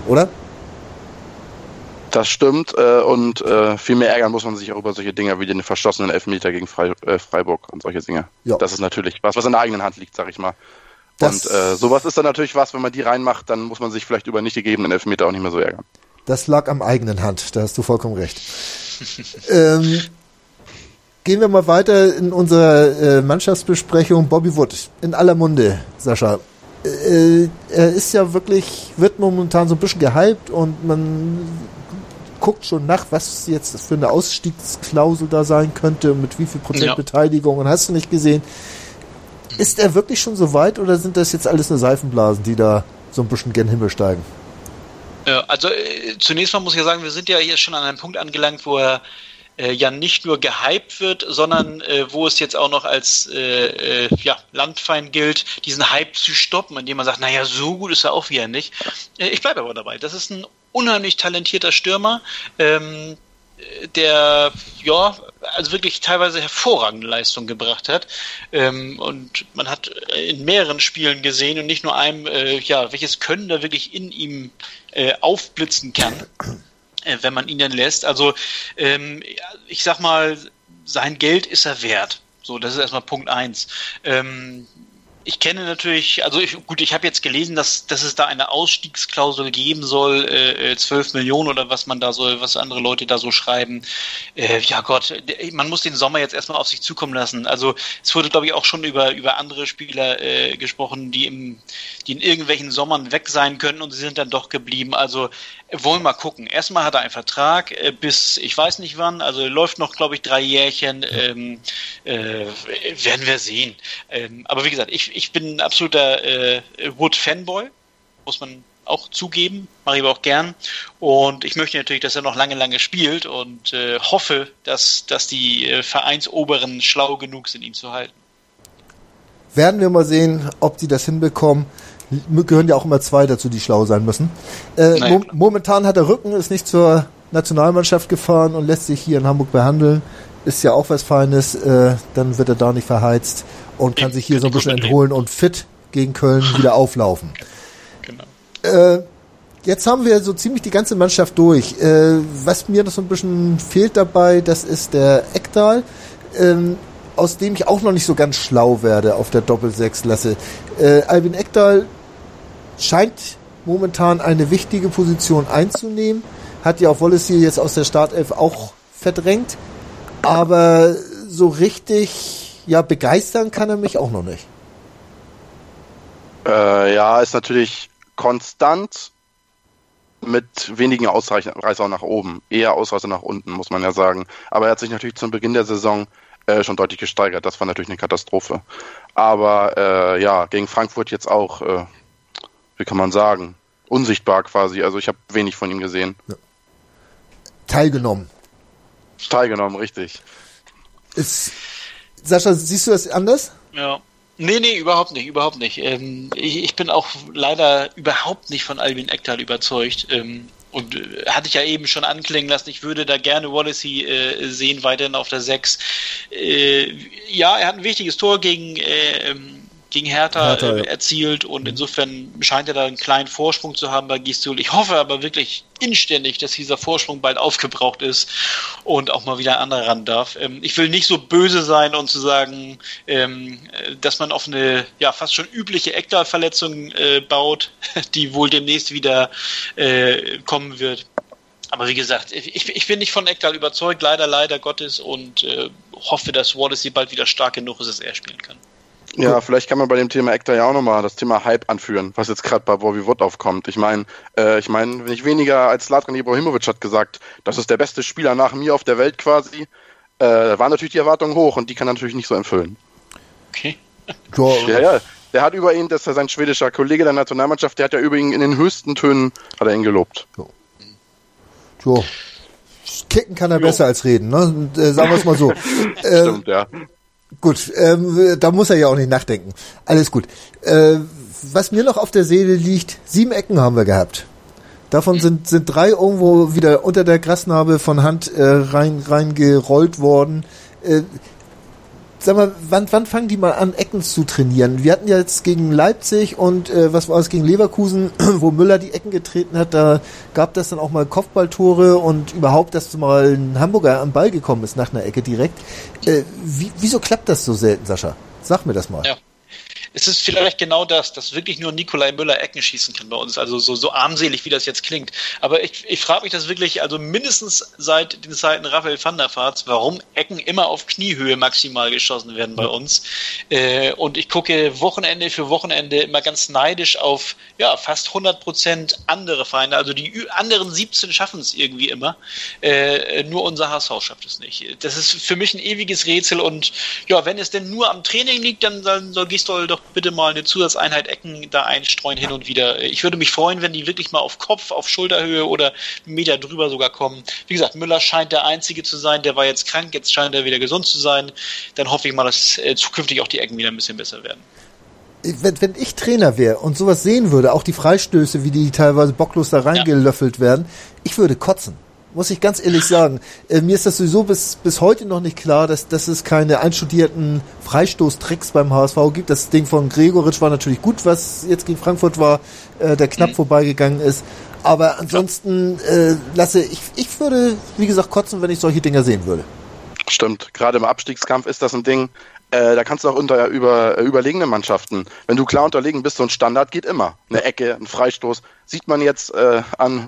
Oder? Das stimmt äh, und äh, viel mehr ärgern muss man sich auch über solche Dinge wie den verschossenen Elfmeter gegen Frei, äh, Freiburg und solche Dinge. Ja. Das ist natürlich was, was in der eigenen Hand liegt, sag ich mal. Das und äh, sowas ist dann natürlich was, wenn man die reinmacht, dann muss man sich vielleicht über nicht gegebenen Elfmeter auch nicht mehr so ärgern. Das lag am eigenen Hand, da hast du vollkommen recht. ähm, gehen wir mal weiter in unserer äh, Mannschaftsbesprechung. Bobby Wood in aller Munde, Sascha. Äh, er ist ja wirklich, wird momentan so ein bisschen gehypt und man guckt schon nach, was jetzt für eine Ausstiegsklausel da sein könnte und mit wie viel Prozent ja. Beteiligung und hast du nicht gesehen. Ist er wirklich schon so weit oder sind das jetzt alles nur Seifenblasen, die da so ein bisschen gen Himmel steigen? Ja, also äh, zunächst mal muss ich ja sagen, wir sind ja hier schon an einem Punkt angelangt, wo er äh, ja nicht nur gehypt wird, sondern äh, wo es jetzt auch noch als äh, äh, ja, Landfeind gilt, diesen Hype zu stoppen, indem man sagt, naja, so gut ist er auch wieder nicht. Äh, ich bleibe aber dabei. Das ist ein unheimlich talentierter Stürmer. Ähm, der ja also wirklich teilweise hervorragende Leistung gebracht hat ähm, und man hat in mehreren Spielen gesehen und nicht nur einem äh, ja welches Können da wirklich in ihm äh, aufblitzen kann äh, wenn man ihn dann lässt. Also ähm, ich sag mal, sein Geld ist er wert. So, das ist erstmal Punkt eins. Ähm, ich kenne natürlich, also ich, gut, ich habe jetzt gelesen, dass, dass es da eine Ausstiegsklausel geben soll, äh, 12 äh, Millionen oder was man da so, was andere Leute da so schreiben. Äh, ja Gott, man muss den Sommer jetzt erstmal auf sich zukommen lassen. Also es wurde, glaube ich, auch schon über, über andere Spieler äh, gesprochen, die, im, die in irgendwelchen Sommern weg sein können und sie sind dann doch geblieben. Also wollen wir mal gucken. Erstmal hat er einen Vertrag äh, bis ich weiß nicht wann, also läuft noch, glaube ich, drei Jährchen. Ähm, äh, werden wir sehen. Ähm, aber wie gesagt, ich, ich bin ein absoluter äh, Wood-Fanboy, muss man auch zugeben, mache ich aber auch gern. Und ich möchte natürlich, dass er noch lange, lange spielt und äh, hoffe, dass, dass die äh, Vereinsoberen schlau genug sind, ihn zu halten. Werden wir mal sehen, ob die das hinbekommen gehören ja auch immer zwei dazu, die schlau sein müssen. Äh, mo momentan hat der Rücken, ist nicht zur Nationalmannschaft gefahren und lässt sich hier in Hamburg behandeln. Ist ja auch was Feines. Äh, dann wird er da nicht verheizt und kann sich hier so ein bisschen entholen und fit gegen Köln wieder auflaufen. Genau. Äh, jetzt haben wir so ziemlich die ganze Mannschaft durch. Äh, was mir noch so ein bisschen fehlt dabei, das ist der Eckdal. Ähm, aus dem ich auch noch nicht so ganz schlau werde auf der Doppel-6 lasse. Äh, Albin Eckdal scheint momentan eine wichtige Position einzunehmen. Hat ja auch Wallace hier jetzt aus der Startelf auch verdrängt. Aber so richtig, ja, begeistern kann er mich auch noch nicht. Äh, ja, ist natürlich konstant mit wenigen Ausreißer nach oben. Eher Ausreißer nach unten, muss man ja sagen. Aber er hat sich natürlich zum Beginn der Saison äh, schon deutlich gesteigert. Das war natürlich eine Katastrophe. Aber äh, ja, gegen Frankfurt jetzt auch äh, wie kann man sagen, unsichtbar quasi. Also ich habe wenig von ihm gesehen. Ja. Teilgenommen. Teilgenommen, richtig. Ist, Sascha, siehst du das anders? Ja. Nee, nee, überhaupt nicht, überhaupt nicht. Ähm, ich, ich, bin auch leider überhaupt nicht von Albin Ekdal überzeugt. Ähm, und äh, hatte ich ja eben schon anklingen lassen, ich würde da gerne Wallacey äh, sehen, weiterhin auf der 6. Äh, ja, er hat ein wichtiges Tor gegen äh, ähm, gegen Hertha, Hertha äh, erzielt und mhm. insofern scheint er da einen kleinen Vorsprung zu haben bei Gistul. Ich hoffe aber wirklich inständig, dass dieser Vorsprung bald aufgebraucht ist und auch mal wieder ein anderer ran darf. Ähm, ich will nicht so böse sein und zu sagen, ähm, dass man auf eine ja fast schon übliche Eckdal-Verletzung äh, baut, die wohl demnächst wieder äh, kommen wird. Aber wie gesagt, ich, ich bin nicht von Eckdal überzeugt, leider, leider Gottes, und äh, hoffe, dass Wallace sie bald wieder stark genug ist, dass er spielen kann. Ja, vielleicht kann man bei dem Thema Ektar ja auch nochmal das Thema Hype anführen, was jetzt gerade bei Bobby Wood aufkommt. Ich meine, äh, ich meine, nicht weniger als Latran Ibrahimovic hat gesagt, das ist der beste Spieler nach mir auf der Welt quasi. Äh, waren natürlich die Erwartungen hoch und die kann er natürlich nicht so erfüllen. Okay. ja, ja. Der hat über ihn, das ist sein schwedischer Kollege der Nationalmannschaft, der hat ja über ihn in den höchsten Tönen hat er ihn gelobt. So. so. Kicken kann er jo. besser als reden, ne? Äh, sagen wir es mal so. Stimmt, äh, ja. Gut, ähm, da muss er ja auch nicht nachdenken. Alles gut. Äh, was mir noch auf der Seele liegt, sieben Ecken haben wir gehabt. Davon sind, sind drei irgendwo wieder unter der Grasnarbe von Hand äh, rein, rein gerollt worden. Äh, sag mal, wann, wann fangen die mal an, Ecken zu trainieren? Wir hatten ja jetzt gegen Leipzig und äh, was war es gegen Leverkusen, wo Müller die Ecken getreten hat, da gab das dann auch mal Kopfballtore und überhaupt, dass mal ein Hamburger am Ball gekommen ist nach einer Ecke direkt. Äh, wie, wieso klappt das so selten, Sascha? Sag mir das mal. Ja. Es ist vielleicht genau das, dass wirklich nur Nikolai Müller Ecken schießen kann bei uns. Also so, so armselig, wie das jetzt klingt. Aber ich, ich frage mich das wirklich, also mindestens seit den Zeiten Raphael van der Vaart, warum Ecken immer auf Kniehöhe maximal geschossen werden bei uns. Äh, und ich gucke Wochenende für Wochenende immer ganz neidisch auf ja, fast 100 Prozent andere Feinde. Also die anderen 17 schaffen es irgendwie immer. Äh, nur unser HSV schafft es nicht. Das ist für mich ein ewiges Rätsel. Und ja, wenn es denn nur am Training liegt, dann, dann soll Gistol doch bitte mal eine Zusatzeinheit Ecken da einstreuen hin und wieder. Ich würde mich freuen, wenn die wirklich mal auf Kopf, auf Schulterhöhe oder einen Meter drüber sogar kommen. Wie gesagt, Müller scheint der Einzige zu sein, der war jetzt krank, jetzt scheint er wieder gesund zu sein. Dann hoffe ich mal, dass äh, zukünftig auch die Ecken wieder ein bisschen besser werden. Wenn, wenn ich Trainer wäre und sowas sehen würde, auch die Freistöße, wie die teilweise bocklos da reingelöffelt ja. werden, ich würde kotzen muss ich ganz ehrlich sagen. Äh, mir ist das sowieso bis, bis heute noch nicht klar, dass, dass es keine einstudierten Freistoßtricks beim HSV gibt. Das Ding von Gregoritsch war natürlich gut, was jetzt gegen Frankfurt war, äh, der knapp mhm. vorbeigegangen ist. Aber ansonsten äh, lasse ich, ich würde, wie gesagt, kotzen, wenn ich solche Dinger sehen würde. Stimmt, gerade im Abstiegskampf ist das ein Ding, äh, da kannst du auch unter über, äh, überlegene Mannschaften. Wenn du klar unterlegen bist, so ein Standard geht immer. Eine Ecke, ein Freistoß. Sieht man jetzt äh, an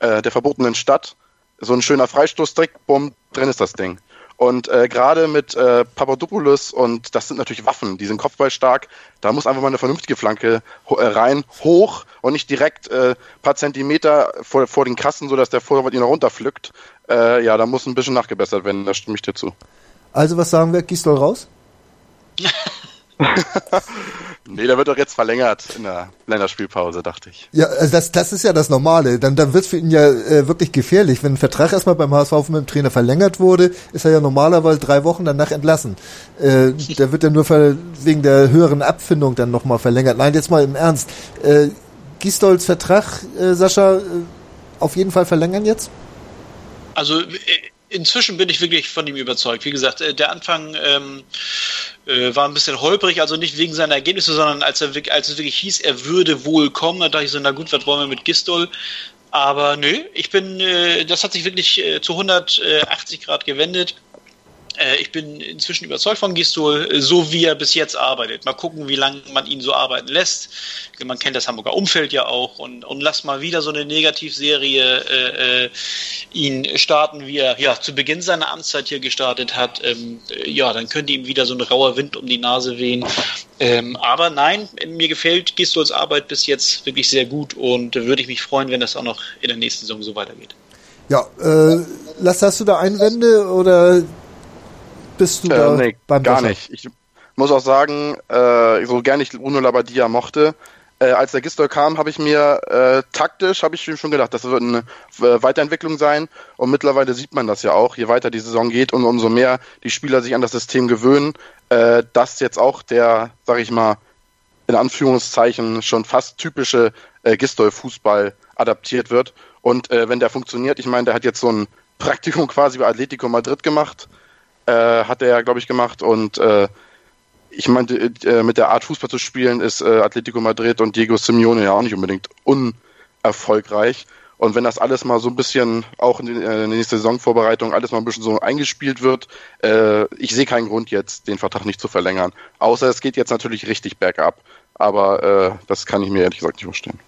äh, der verbotenen Stadt so ein schöner Freistoßtrick, bumm, drin ist das Ding. Und äh, gerade mit äh, Papadopoulos und das sind natürlich Waffen, die sind kopfballstark. Da muss einfach mal eine vernünftige Flanke ho äh, rein, hoch und nicht direkt äh, paar Zentimeter vor, vor den Kassen, sodass der Vorwart ihn runterpflückt. Äh, ja, da muss ein bisschen nachgebessert werden, da stimme ich dir zu. Also was sagen wir, Gisdol raus? Nee, der wird doch jetzt verlängert in der Länderspielpause, dachte ich. Ja, also das, das ist ja das Normale. Dann, dann wird es für ihn ja äh, wirklich gefährlich. Wenn ein Vertrag erstmal beim HSV mit dem Trainer verlängert wurde, ist er ja normalerweise drei Wochen danach entlassen. Äh, der wird ja nur wegen der höheren Abfindung dann nochmal verlängert. Nein, jetzt mal im Ernst. Äh, Gistolds Vertrag, äh, Sascha, äh, auf jeden Fall verlängern jetzt? Also äh, inzwischen bin ich wirklich von ihm überzeugt. Wie gesagt, äh, der Anfang ähm, äh, war ein bisschen holprig, also nicht wegen seiner Ergebnisse, sondern als, er, als es wirklich hieß, er würde wohl kommen, da dachte ich so, na gut, was wollen wir mit Gistol? Aber nö, ich bin, äh, das hat sich wirklich äh, zu 180 Grad gewendet. Äh, ich bin inzwischen überzeugt von Gistol, äh, so wie er bis jetzt arbeitet. Mal gucken, wie lange man ihn so arbeiten lässt. Man kennt das Hamburger Umfeld ja auch und, und lass mal wieder so eine Negativserie äh, äh, ihn starten, wie er ja zu Beginn seiner Amtszeit hier gestartet hat. Ähm, ja, dann könnte ihm wieder so ein rauer Wind um die Nase wehen. Ähm, aber nein, mir gefällt Gistols Arbeit bis jetzt wirklich sehr gut und würde ich mich freuen, wenn das auch noch in der nächsten Saison so weitergeht. Ja, äh, Lass, hast du da Einwände oder bist du äh, da nee, beim gar Besser? nicht. Ich muss auch sagen, äh, so gerne ich Bruno Labbadia mochte, äh, als der Gistol kam, habe ich mir äh, taktisch, habe ich schon gedacht, das wird eine äh, Weiterentwicklung sein. Und mittlerweile sieht man das ja auch, je weiter die Saison geht und umso mehr die Spieler sich an das System gewöhnen, äh, dass jetzt auch der, sag ich mal, in Anführungszeichen schon fast typische äh, Gistol-Fußball adaptiert wird. Und äh, wenn der funktioniert, ich meine, der hat jetzt so ein Praktikum quasi bei Atletico Madrid gemacht, äh, hat er, glaube ich, gemacht. Und äh, ich meinte, äh, mit der Art Fußball zu spielen, ist äh, Atletico Madrid und Diego Simeone ja auch nicht unbedingt unerfolgreich. Und wenn das alles mal so ein bisschen, auch in, der nächsten Saisonvorbereitung, alles mal ein bisschen so eingespielt wird, ich sehe keinen Grund jetzt, den Vertrag nicht zu verlängern. Außer es geht jetzt natürlich richtig bergab. Aber das kann ich mir ehrlich gesagt nicht vorstellen.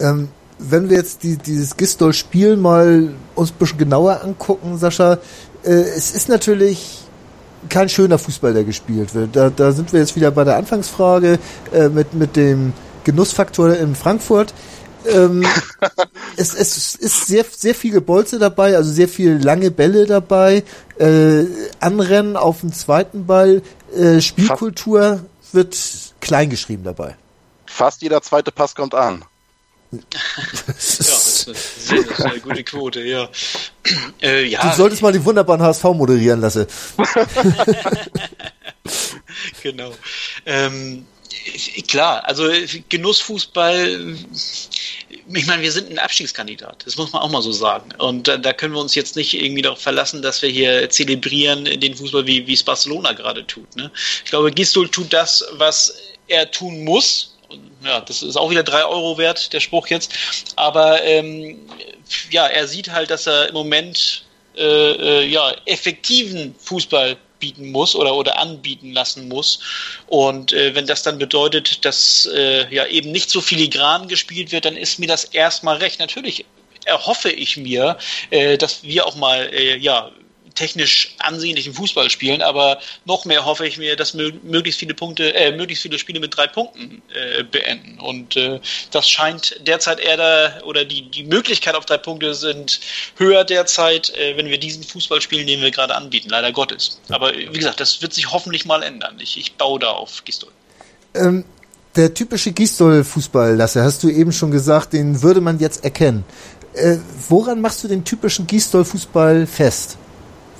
Ähm, wenn wir jetzt die, dieses Gistol-Spiel mal uns ein bisschen genauer angucken, Sascha, äh, es ist natürlich kein schöner Fußball, der gespielt wird. Da, da sind wir jetzt wieder bei der Anfangsfrage äh, mit, mit dem Genussfaktor in Frankfurt. Ähm, es, es ist sehr, sehr viel Gebolze dabei, also sehr viel lange Bälle dabei, äh, Anrennen auf den zweiten Ball, äh, Spielkultur wird kleingeschrieben dabei. Fast jeder zweite Pass kommt an ja, das ist eine sehr, sehr gute Quote, ja. Äh, ja. Du solltest mal die wunderbaren HSV moderieren lassen. genau. Ähm, klar, also Genussfußball, ich meine, wir sind ein Abstiegskandidat, das muss man auch mal so sagen. Und da, da können wir uns jetzt nicht irgendwie darauf verlassen, dass wir hier zelebrieren den Fußball, wie, wie es Barcelona gerade tut. Ne? Ich glaube, Gistol tut das, was er tun muss, ja, das ist auch wieder drei Euro wert, der Spruch jetzt. Aber ähm, ja, er sieht halt, dass er im Moment äh, äh, ja, effektiven Fußball bieten muss oder, oder anbieten lassen muss. Und äh, wenn das dann bedeutet, dass äh, ja eben nicht so filigran gespielt wird, dann ist mir das erstmal recht. Natürlich erhoffe ich mir, äh, dass wir auch mal äh, ja technisch ansehnlichen Fußball spielen, aber noch mehr hoffe ich mir, dass möglichst viele Punkte, äh, möglichst viele Spiele mit drei Punkten äh, beenden. Und äh, das scheint derzeit eher da, oder die, die Möglichkeit auf drei Punkte sind höher derzeit, äh, wenn wir diesen Fußball spielen, den wir gerade anbieten, leider Gottes. Aber wie gesagt, das wird sich hoffentlich mal ändern. Ich, ich baue da auf Gistol. Ähm, der typische Gistol-Fußball, Lasse, hast du eben schon gesagt, den würde man jetzt erkennen. Äh, woran machst du den typischen Gistol-Fußball fest?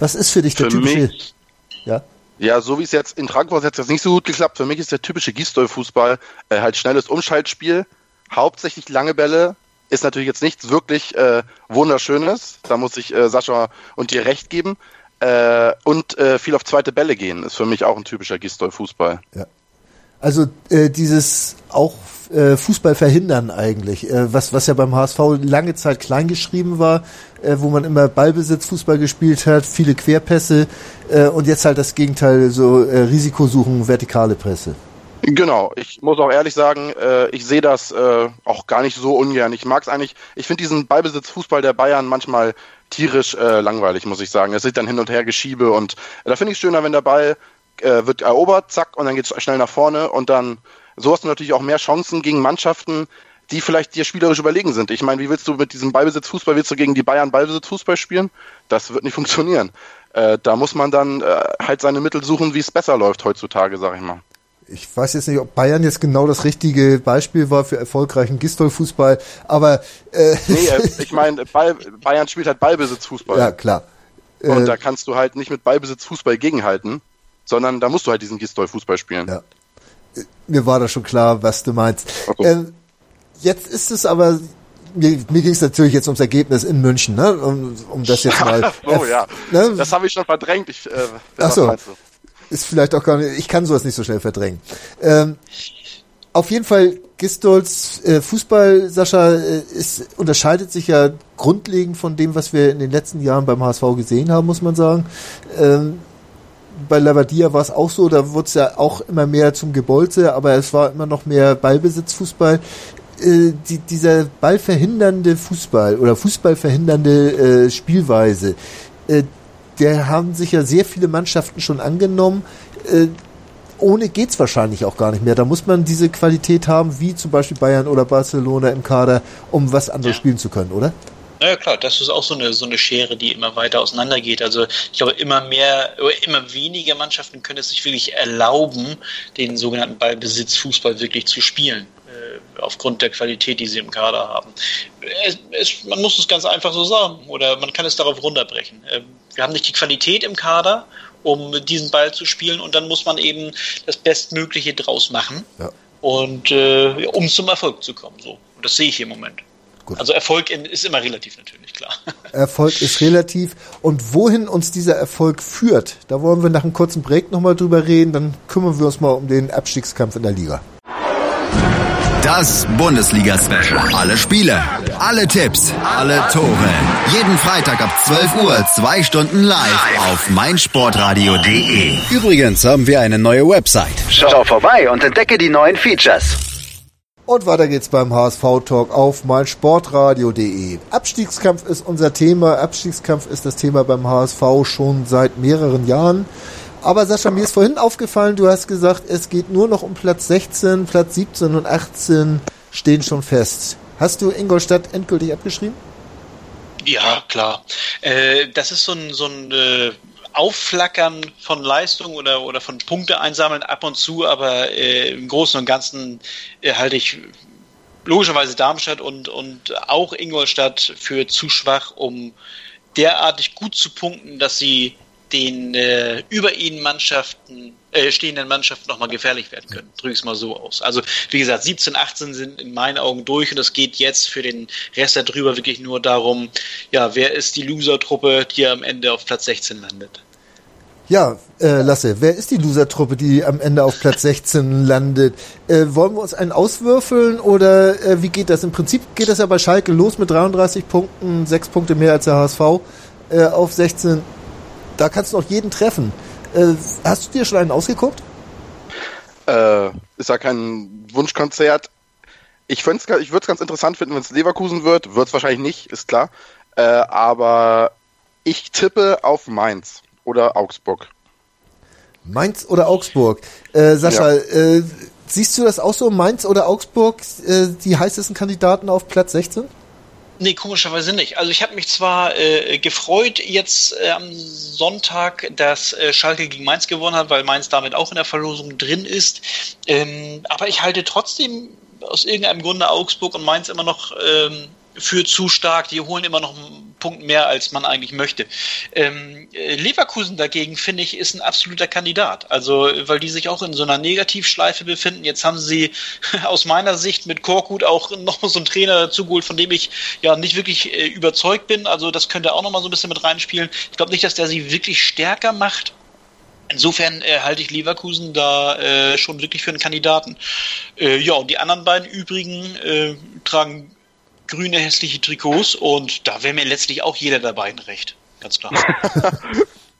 Was ist für dich der für typische? Mich, ja? Ja, so wie es jetzt in Frankfurt hat es nicht so gut geklappt. Für mich ist der typische Gistol-Fußball äh, halt schnelles Umschaltspiel, hauptsächlich lange Bälle. Ist natürlich jetzt nichts wirklich äh, Wunderschönes. Da muss ich äh, Sascha und dir recht geben. Äh, und äh, viel auf zweite Bälle gehen ist für mich auch ein typischer Gistol-Fußball. Ja. Also äh, dieses auch äh, Fußball verhindern eigentlich, äh, was, was ja beim HSV lange Zeit klein geschrieben war, äh, wo man immer Ballbesitz Fußball gespielt hat, viele Querpässe äh, und jetzt halt das Gegenteil, so äh, Risikosuchen, vertikale Presse. Genau, ich muss auch ehrlich sagen, äh, ich sehe das äh, auch gar nicht so ungern. Ich mag es eigentlich, ich finde diesen Ballbesitz-Fußball der Bayern manchmal tierisch äh, langweilig, muss ich sagen. Es ist dann hin und her Geschiebe und äh, da finde ich es schöner, wenn der Ball äh, wird erobert, zack, und dann geht es schnell nach vorne und dann so hast du natürlich auch mehr Chancen gegen Mannschaften, die vielleicht dir spielerisch überlegen sind. Ich meine, wie willst du mit diesem Ballbesitz-Fußball, willst du gegen die Bayern Ballbesitz-Fußball spielen? Das wird nicht funktionieren. Äh, da muss man dann äh, halt seine Mittel suchen, wie es besser läuft heutzutage, sag ich mal. Ich weiß jetzt nicht, ob Bayern jetzt genau das richtige Beispiel war für erfolgreichen Gistol-Fußball, aber äh Nee, äh, ich meine, Bayern spielt halt Ballbesitz-Fußball. Ja, klar. Und äh, da kannst du halt nicht mit Ballbesitz-Fußball gegenhalten, sondern da musst du halt diesen Gistol-Fußball spielen. Ja mir war da schon klar, was du meinst. Ähm, jetzt ist es aber, mir, mir ging es natürlich jetzt ums Ergebnis in München, ne? um, um das jetzt mal. oh ja, ne? das habe ich schon verdrängt. Ich, äh, Ach so, ist vielleicht auch gar nicht, ich kann sowas nicht so schnell verdrängen. Ähm, auf jeden Fall, Gistols äh, Fußball, Sascha, äh, ist, unterscheidet sich ja grundlegend von dem, was wir in den letzten Jahren beim HSV gesehen haben, muss man sagen. Ähm, bei Lavadia war es auch so, da wurde es ja auch immer mehr zum Gebolze, aber es war immer noch mehr Ballbesitzfußball. Äh, die, dieser ballverhindernde Fußball oder fußballverhindernde äh, Spielweise, äh, der haben sich ja sehr viele Mannschaften schon angenommen. Äh, ohne geht's wahrscheinlich auch gar nicht mehr. Da muss man diese Qualität haben, wie zum Beispiel Bayern oder Barcelona im Kader, um was anderes ja. spielen zu können, oder? Naja klar, das ist auch so eine, so eine Schere, die immer weiter auseinandergeht. Also ich glaube, immer mehr, immer weniger Mannschaften können es sich wirklich erlauben, den sogenannten Ballbesitz-Fußball wirklich zu spielen. Äh, aufgrund der Qualität, die sie im Kader haben. Es, es, man muss es ganz einfach so sagen, oder man kann es darauf runterbrechen. Äh, wir haben nicht die Qualität im Kader, um diesen Ball zu spielen, und dann muss man eben das Bestmögliche draus machen. Ja. Und äh, um zum Erfolg zu kommen. So. Und das sehe ich hier im Moment. Gut. Also Erfolg ist immer relativ natürlich, klar. Erfolg ist relativ. Und wohin uns dieser Erfolg führt, da wollen wir nach einem kurzen Break nochmal drüber reden. Dann kümmern wir uns mal um den Abstiegskampf in der Liga. Das Bundesliga-Special. Alle Spiele, alle Tipps, alle Tore. Jeden Freitag ab 12 Uhr, zwei Stunden live auf meinsportradio.de. Übrigens haben wir eine neue Website. Schau vorbei und entdecke die neuen Features. Und weiter geht's beim HSV-Talk auf meinsportradio.de. Abstiegskampf ist unser Thema. Abstiegskampf ist das Thema beim HSV schon seit mehreren Jahren. Aber Sascha, mir ist vorhin aufgefallen, du hast gesagt, es geht nur noch um Platz 16, Platz 17 und 18 stehen schon fest. Hast du Ingolstadt endgültig abgeschrieben? Ja, klar. Äh, das ist so ein, so ein äh, Aufflackern von Leistung oder, oder von Punkte einsammeln ab und zu, aber äh, im Großen und Ganzen äh, halte ich logischerweise Darmstadt und, und auch Ingolstadt für zu schwach, um derartig gut zu punkten, dass sie den äh, über ihnen Mannschaften, äh, stehenden Mannschaften nochmal gefährlich werden können. Drücke ich es mal so aus. Also wie gesagt, 17, 18 sind in meinen Augen durch und es geht jetzt für den Rest darüber wirklich nur darum, ja, wer ist die Loser-Truppe, die am Ende auf Platz 16 landet. Ja, äh, Lasse, wer ist die Loser-Truppe, die am Ende auf Platz 16 landet? Äh, wollen wir uns einen auswürfeln oder äh, wie geht das? Im Prinzip geht das ja bei Schalke los mit 33 Punkten, sechs Punkte mehr als der HSV äh, auf 16. Da kannst du auch jeden treffen. Äh, hast du dir schon einen ausgeguckt? Äh, ist ja kein Wunschkonzert. Ich, ich würde es ganz interessant finden, wenn es Leverkusen wird. Wird es wahrscheinlich nicht, ist klar. Äh, aber ich tippe auf Mainz oder Augsburg. Mainz oder Augsburg? Äh, Sascha, ja. äh, siehst du das auch so? Mainz oder Augsburg, äh, die heißesten Kandidaten auf Platz 16? Nee, komischerweise nicht. Also ich habe mich zwar äh, gefreut jetzt äh, am Sonntag, dass äh, Schalke gegen Mainz gewonnen hat, weil Mainz damit auch in der Verlosung drin ist. Ähm, aber ich halte trotzdem aus irgendeinem Grunde Augsburg und Mainz immer noch ähm, für zu stark. Die holen immer noch einen Punkt mehr, als man eigentlich möchte. Ähm, Leverkusen dagegen, finde ich, ist ein absoluter Kandidat. Also, weil die sich auch in so einer Negativschleife befinden. Jetzt haben sie aus meiner Sicht mit Korkut auch noch so einen Trainer dazu geholt, von dem ich ja nicht wirklich äh, überzeugt bin. Also, das könnte auch noch mal so ein bisschen mit reinspielen. Ich glaube nicht, dass der sie wirklich stärker macht. Insofern äh, halte ich Leverkusen da äh, schon wirklich für einen Kandidaten. Äh, ja, und die anderen beiden übrigen äh, tragen grüne hässliche Trikots und da wäre mir letztlich auch jeder dabei ein Recht. Ganz klar.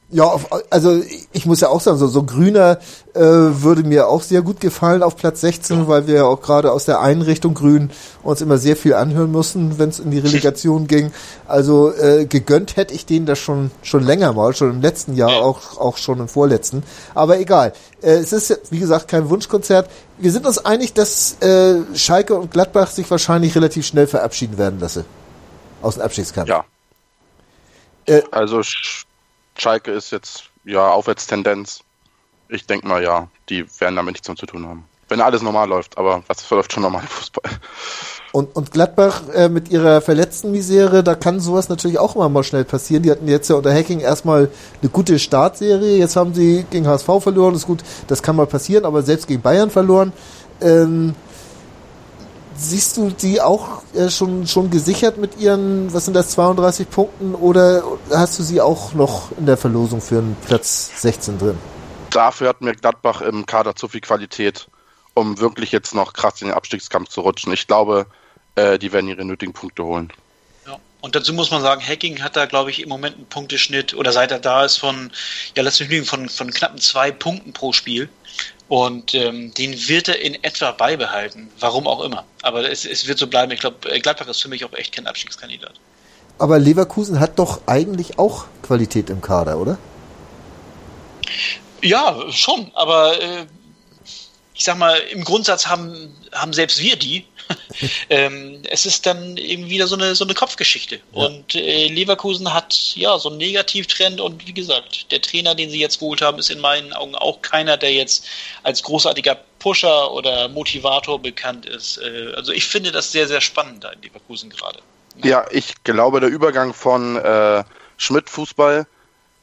Ja, also ich muss ja auch sagen, so, so grüner äh, würde mir auch sehr gut gefallen auf Platz 16, ja. weil wir ja auch gerade aus der Einrichtung Grün uns immer sehr viel anhören mussten, wenn es in die Relegation ging. Also äh, gegönnt hätte ich denen das schon schon länger mal, schon im letzten Jahr, auch auch schon im vorletzten. Aber egal. Äh, es ist wie gesagt kein Wunschkonzert. Wir sind uns einig, dass äh, Schalke und Gladbach sich wahrscheinlich relativ schnell verabschieden werden lassen aus dem Abstiegskampf. Ja. Äh, also Schalke ist jetzt ja Aufwärtstendenz. Ich denke mal, ja, die werden damit nichts mehr zu tun haben. Wenn alles normal läuft, aber was verläuft schon normal im Fußball. Und, und Gladbach äh, mit ihrer verletzten Misere, da kann sowas natürlich auch immer mal schnell passieren. Die hatten jetzt ja unter Hacking erstmal eine gute Startserie. Jetzt haben sie gegen HSV verloren. Das ist gut, das kann mal passieren, aber selbst gegen Bayern verloren. Ähm, siehst du die auch äh, schon, schon gesichert mit ihren, was sind das, 32 Punkten oder hast du sie auch noch in der Verlosung für einen Platz 16 drin? Dafür hat mir Gladbach im Kader zu viel Qualität, um wirklich jetzt noch krass in den Abstiegskampf zu rutschen. Ich glaube, äh, die werden ihre nötigen Punkte holen. Ja. Und dazu muss man sagen, Hacking hat da, glaube ich, im Moment einen Punkteschnitt oder seit er da ist von, ja, lass mich lügen, von, von knappen zwei Punkten pro Spiel. Und ähm, den wird er in etwa beibehalten, warum auch immer. Aber es, es wird so bleiben. Ich glaube, äh, Gladbach ist für mich auch echt kein Abstiegskandidat. Aber Leverkusen hat doch eigentlich auch Qualität im Kader, oder? Ja, schon. Aber äh, ich sag mal, im Grundsatz haben, haben selbst wir die. ähm, es ist dann eben wieder so eine, so eine Kopfgeschichte. Ja. Und äh, Leverkusen hat ja so einen Negativtrend und wie gesagt, der Trainer, den sie jetzt geholt haben, ist in meinen Augen auch keiner, der jetzt als großartiger Pusher oder Motivator bekannt ist. Äh, also ich finde das sehr, sehr spannend da in Leverkusen gerade. Ja, ich glaube, der Übergang von äh, Schmidt-Fußball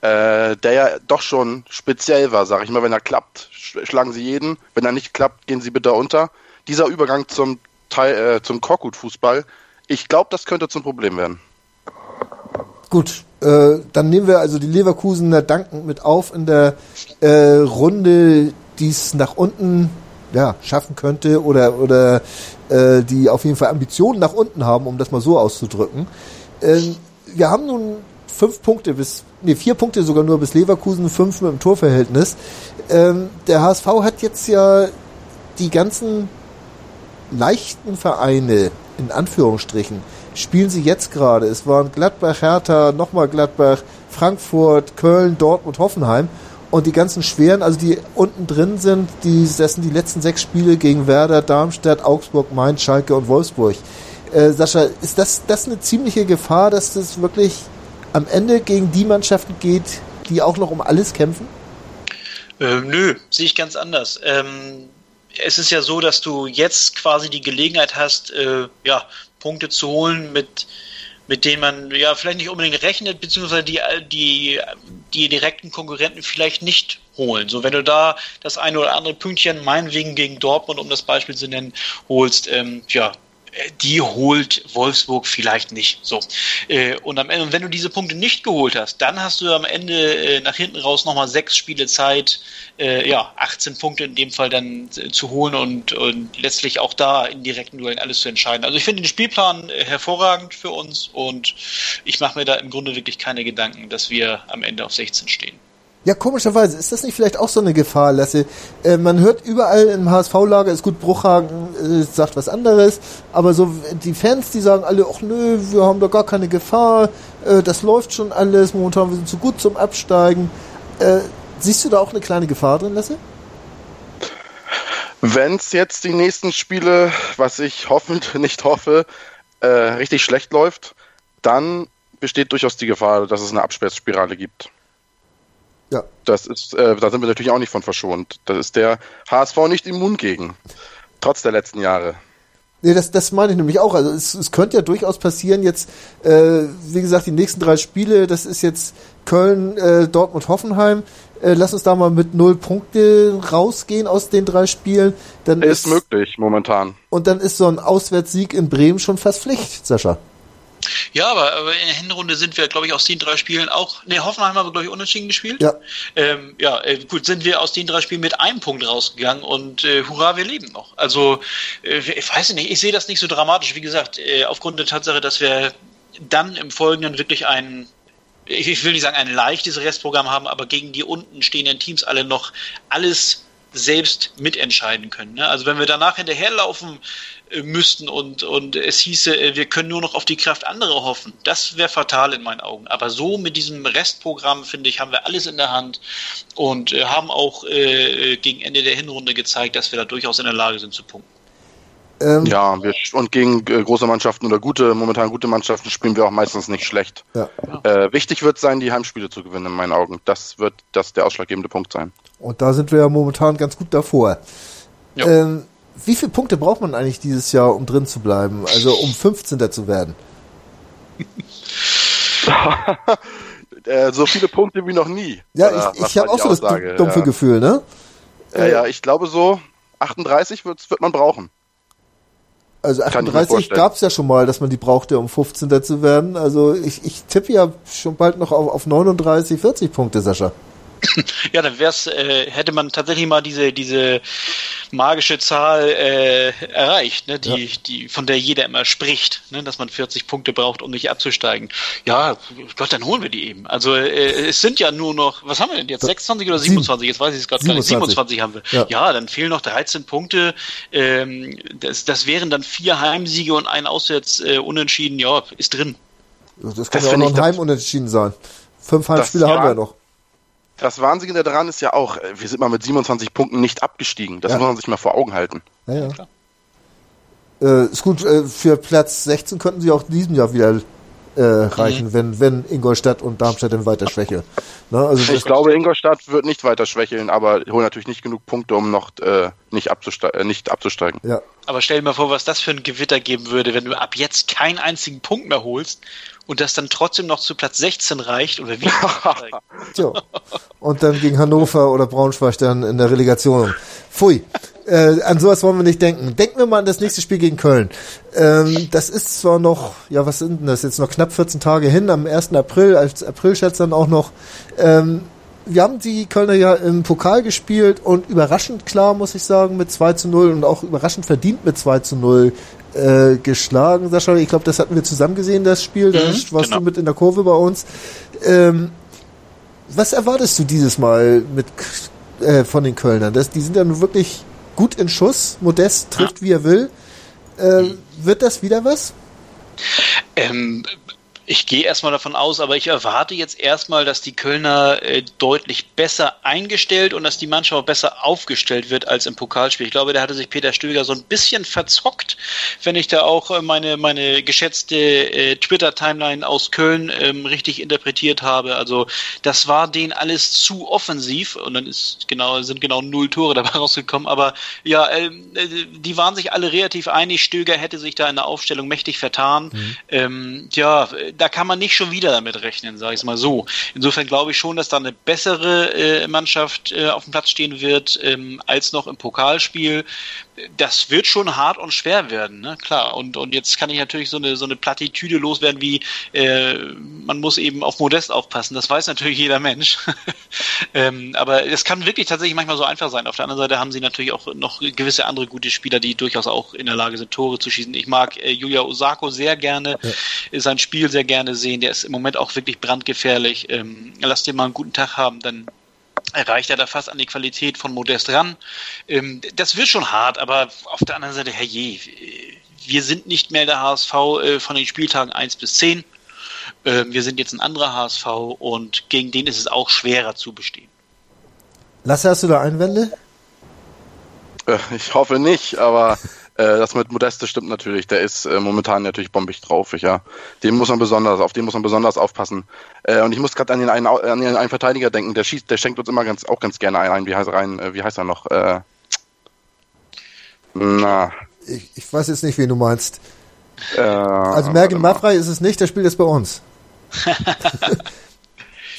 äh, der ja doch schon speziell war, sag ich mal. Wenn er klappt, schlagen sie jeden. Wenn er nicht klappt, gehen sie bitte unter. Dieser Übergang zum, Teil, äh, zum Korkut-Fußball, ich glaube, das könnte zum Problem werden. Gut, äh, dann nehmen wir also die Leverkusener dankend mit auf in der äh, Runde, die es nach unten ja, schaffen könnte oder, oder äh, die auf jeden Fall Ambitionen nach unten haben, um das mal so auszudrücken. Ähm, wir haben nun fünf Punkte bis, nee, vier Punkte sogar nur bis Leverkusen, fünf mit dem Torverhältnis. Ähm, der HSV hat jetzt ja die ganzen leichten Vereine, in Anführungsstrichen, spielen sie jetzt gerade. Es waren Gladbach, Hertha, nochmal Gladbach, Frankfurt, Köln, Dortmund, Hoffenheim. Und die ganzen schweren, also die unten drin sind, die, das sind die letzten sechs Spiele gegen Werder, Darmstadt, Augsburg, Mainz, Schalke und Wolfsburg. Äh, Sascha, ist das, das eine ziemliche Gefahr, dass das wirklich am Ende gegen die Mannschaften geht, die auch noch um alles kämpfen? Ähm, nö, sehe ich ganz anders. Ähm, es ist ja so, dass du jetzt quasi die Gelegenheit hast, äh, ja, Punkte zu holen, mit, mit denen man ja vielleicht nicht unbedingt rechnet, beziehungsweise die, die, die direkten Konkurrenten vielleicht nicht holen. So, wenn du da das eine oder andere Pünktchen, meinetwegen gegen Dortmund, um das Beispiel zu nennen, holst, ähm, ja, die holt Wolfsburg vielleicht nicht. So. Äh, und am Ende, wenn du diese Punkte nicht geholt hast, dann hast du am Ende äh, nach hinten raus nochmal sechs Spiele Zeit, äh, ja, 18 Punkte in dem Fall dann zu holen und, und letztlich auch da in direkten Duellen alles zu entscheiden. Also ich finde den Spielplan hervorragend für uns und ich mache mir da im Grunde wirklich keine Gedanken, dass wir am Ende auf 16 stehen. Ja, komischerweise ist das nicht vielleicht auch so eine Gefahr, Lasse? Äh, man hört überall im HSV-Lager, ist gut, Bruchhagen äh, sagt was anderes, aber so die Fans, die sagen alle, ach nö, wir haben da gar keine Gefahr, äh, das läuft schon alles, momentan wir sind zu gut zum Absteigen. Äh, siehst du da auch eine kleine Gefahr drin, Lasse? Wenn es jetzt die nächsten Spiele, was ich hoffend nicht hoffe, äh, richtig schlecht läuft, dann besteht durchaus die Gefahr, dass es eine Absperrspirale gibt. Ja. Das ist, äh, da sind wir natürlich auch nicht von verschont. Da ist der HSV nicht immun gegen. Trotz der letzten Jahre. Nee, das, das meine ich nämlich auch. Also es, es könnte ja durchaus passieren, jetzt, äh, wie gesagt, die nächsten drei Spiele, das ist jetzt Köln, äh, Dortmund, Hoffenheim. Äh, lass uns da mal mit null Punkte rausgehen aus den drei Spielen. Dann ist, ist möglich momentan. Und dann ist so ein Auswärtssieg in Bremen schon fast Pflicht, Sascha. Ja, aber, aber in der Hinrunde sind wir, glaube ich, aus den drei Spielen auch. Ne, Hoffenheim haben wir, glaube ich, unentschieden gespielt. Ja. Ähm, ja, äh, gut, sind wir aus den drei Spielen mit einem Punkt rausgegangen und äh, hurra, wir leben noch. Also, äh, ich weiß nicht, ich sehe das nicht so dramatisch. Wie gesagt, äh, aufgrund der Tatsache, dass wir dann im Folgenden wirklich ein ich will nicht sagen ein leichtes Restprogramm haben, aber gegen die unten stehenden Teams alle noch alles selbst mitentscheiden können. Ne? Also wenn wir danach hinterherlaufen äh, müssten und, und es hieße, äh, wir können nur noch auf die Kraft anderer hoffen, das wäre fatal in meinen Augen. Aber so mit diesem Restprogramm, finde ich, haben wir alles in der Hand und äh, haben auch gegen Ende der Hinrunde gezeigt, dass wir da durchaus in der Lage sind zu punkten. Ähm, ja, wir, und gegen äh, große Mannschaften oder gute, momentan gute Mannschaften spielen wir auch meistens nicht schlecht. Ja. Äh, wichtig wird sein, die Heimspiele zu gewinnen, in meinen Augen. Das wird das der ausschlaggebende Punkt sein. Und da sind wir ja momentan ganz gut davor. Ähm, wie viele Punkte braucht man eigentlich dieses Jahr, um drin zu bleiben? Also um 15. zu werden? äh, so viele Punkte wie noch nie. Ja, ich, ich habe auch so das dumpfe ja. Gefühl, ne? Ja, ja, ich glaube so 38 wird, wird man brauchen. Also 38 gab es ja schon mal, dass man die brauchte, um 15. zu werden. Also ich, ich tippe ja schon bald noch auf, auf 39, 40 Punkte, Sascha. Ja, dann wär's, äh, hätte man tatsächlich mal diese, diese magische Zahl äh, erreicht, ne, die, ja. die, von der jeder immer spricht, ne, dass man 40 Punkte braucht, um nicht abzusteigen. Ja, Gott, dann holen wir die eben. Also äh, es sind ja nur noch, was haben wir denn jetzt? 26 oder 27? Jetzt weiß ich es gerade gar nicht. 27 haben wir. Ja. ja. dann fehlen noch 13 Punkte. Ähm, das, das wären dann vier Heimsiege und ein Auswärts äh, unentschieden. Ja, ist drin. Das kann das ja auch noch ein Heimunentschieden sein. Fünf Heimspiele haben wir noch das Wahnsinnige daran ist ja auch, äh, wir sind mal mit 27 Punkten nicht abgestiegen. Das ja. muss man sich mal vor Augen halten. Ja, ja. Äh, ist gut, äh, für Platz 16 könnten sie auch in diesem Jahr wieder äh, reichen, mhm. wenn, wenn Ingolstadt und Darmstadt dann weiter schwächeln. Ne? Also ich glaube, Ingolstadt wird nicht weiter schwächeln, aber holen natürlich nicht genug Punkte, um noch äh, nicht, abzuste äh, nicht abzusteigen. Ja. Aber stell dir mal vor, was das für ein Gewitter geben würde, wenn du ab jetzt keinen einzigen Punkt mehr holst und das dann trotzdem noch zu Platz 16 reicht oder wie? so. Und dann gegen Hannover oder Braunschweig dann in der Relegation. Pfui. Äh, an sowas wollen wir nicht denken. Denken wir mal an das nächste Spiel gegen Köln. Ähm, das ist zwar noch, ja, was sind denn das jetzt noch knapp 14 Tage hin, am 1. April, als Aprilschätz dann auch noch. Ähm, wir haben die Kölner ja im Pokal gespielt und überraschend klar, muss ich sagen, mit 2 zu 0 und auch überraschend verdient mit 2 zu 0 äh, geschlagen, Sascha. Ich glaube, das hatten wir zusammen gesehen, das Spiel. Da mhm, warst genau. du mit in der Kurve bei uns. Ähm, was erwartest du dieses Mal mit äh, von den Kölnern? Das, die sind ja nun wirklich gut in Schuss. Modest trifft, ja. wie er will. Äh, mhm. Wird das wieder was? Ähm, ich gehe erstmal davon aus, aber ich erwarte jetzt erstmal, dass die Kölner äh, deutlich besser eingestellt und dass die Mannschaft auch besser aufgestellt wird als im Pokalspiel. Ich glaube, da hatte sich Peter Stöger so ein bisschen verzockt, wenn ich da auch äh, meine, meine geschätzte äh, Twitter-Timeline aus Köln ähm, richtig interpretiert habe. Also das war denen alles zu offensiv und dann ist genau, sind genau null Tore dabei rausgekommen. Aber ja, ähm, äh, die waren sich alle relativ einig. Stöger hätte sich da in der Aufstellung mächtig vertan. Mhm. Ähm, ja, da kann man nicht schon wieder damit rechnen, sage ich es mal so. Insofern glaube ich schon, dass da eine bessere äh, Mannschaft äh, auf dem Platz stehen wird ähm, als noch im Pokalspiel das wird schon hart und schwer werden, ne? Klar. Und, und jetzt kann ich natürlich so eine, so eine Plattitüde loswerden wie, äh, man muss eben auf Modest aufpassen. Das weiß natürlich jeder Mensch. ähm, aber es kann wirklich tatsächlich manchmal so einfach sein. Auf der anderen Seite haben sie natürlich auch noch gewisse andere gute Spieler, die durchaus auch in der Lage sind, Tore zu schießen. Ich mag äh, Julia Osako sehr gerne, ja. sein Spiel sehr gerne sehen. Der ist im Moment auch wirklich brandgefährlich. Ähm, lass den mal einen guten Tag haben, dann erreicht er da fast an die Qualität von Modest ran. Ähm, das wird schon hart, aber auf der anderen Seite, herrje, wir sind nicht mehr der HSV äh, von den Spieltagen 1 bis 10. Äh, wir sind jetzt ein anderer HSV und gegen den ist es auch schwerer zu bestehen. Lasse, hast du da Einwände? Äh, ich hoffe nicht, aber das mit Modeste stimmt natürlich. Der ist äh, momentan natürlich bombig drauf. Ja, dem muss man besonders, auf den muss man besonders aufpassen. Äh, und ich muss gerade an den einen, an den einen Verteidiger denken. Der schießt, der schenkt uns immer ganz, auch ganz gerne ein. Wie heißt er rein? Äh, wie heißt er noch? Äh, na. Ich, ich weiß jetzt nicht, wen du meinst. Äh, also Mergen Maffrey ist es nicht, der spielt jetzt bei uns.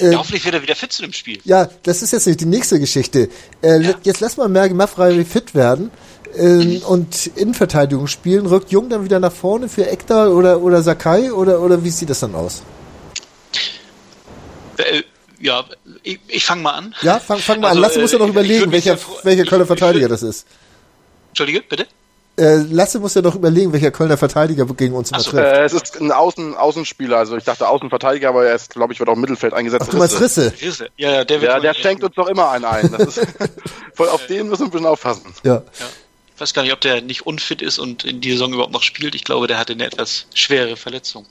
Äh, ja, hoffentlich wird er wieder fit zu dem Spiel. Ja, das ist jetzt nicht die nächste Geschichte. Äh, ja. Jetzt lass mal Mergen Maffrey fit werden äh, und Innenverteidigung spielen. Rückt Jung dann wieder nach vorne für Ekta oder, oder Sakai oder, oder wie sieht das dann aus? Äh, ja, ich, ich fange mal an. Ja, fang, fang mal also, an. Lass uns ja noch überlegen, welcher, welcher Kölner Verteidiger das ist. Entschuldige, bitte? Äh, Lasse muss ja noch überlegen, welcher Kölner Verteidiger gegen uns immer so, trifft. Äh, es ist ein Außen, Außenspieler, also ich dachte Außenverteidiger, aber er ist, glaube ich, wird auch im Mittelfeld eingesetzt. Ach, du meinst Risse? Risse. Ja, ja, der, wird ja, der schenkt uns doch immer einen ein. Ist, voll auf den müssen wir ein bisschen aufpassen. Ja. ja. Ich weiß gar nicht, ob der nicht unfit ist und in die Saison überhaupt noch spielt. Ich glaube, der hatte eine etwas schwere Verletzung.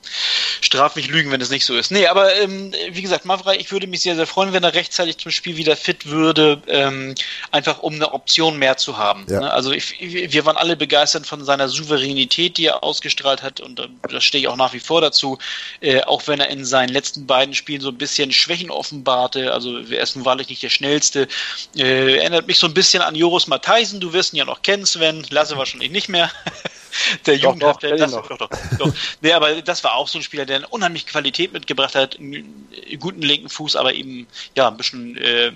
Straf mich lügen, wenn es nicht so ist. Nee, aber ähm, wie gesagt, Mavrei, ich würde mich sehr, sehr freuen, wenn er rechtzeitig zum Spiel wieder fit würde, ähm, einfach um eine Option mehr zu haben. Ja. Ne? Also ich, wir waren alle begeistert von seiner Souveränität, die er ausgestrahlt hat und äh, da stehe ich auch nach wie vor dazu. Äh, auch wenn er in seinen letzten beiden Spielen so ein bisschen Schwächen offenbarte, also er ist nun wahrlich nicht der schnellste. Äh, erinnert mich so ein bisschen an Joris Matheisen, du wirst ihn ja noch kennen Sven, Lasse wahrscheinlich nicht mehr. der Jugendhafte, das, doch, doch, doch. Nee, aber das war auch so ein Spieler, der eine unheimliche Qualität mitgebracht hat, einen guten linken Fuß, aber eben ja ein bisschen äh,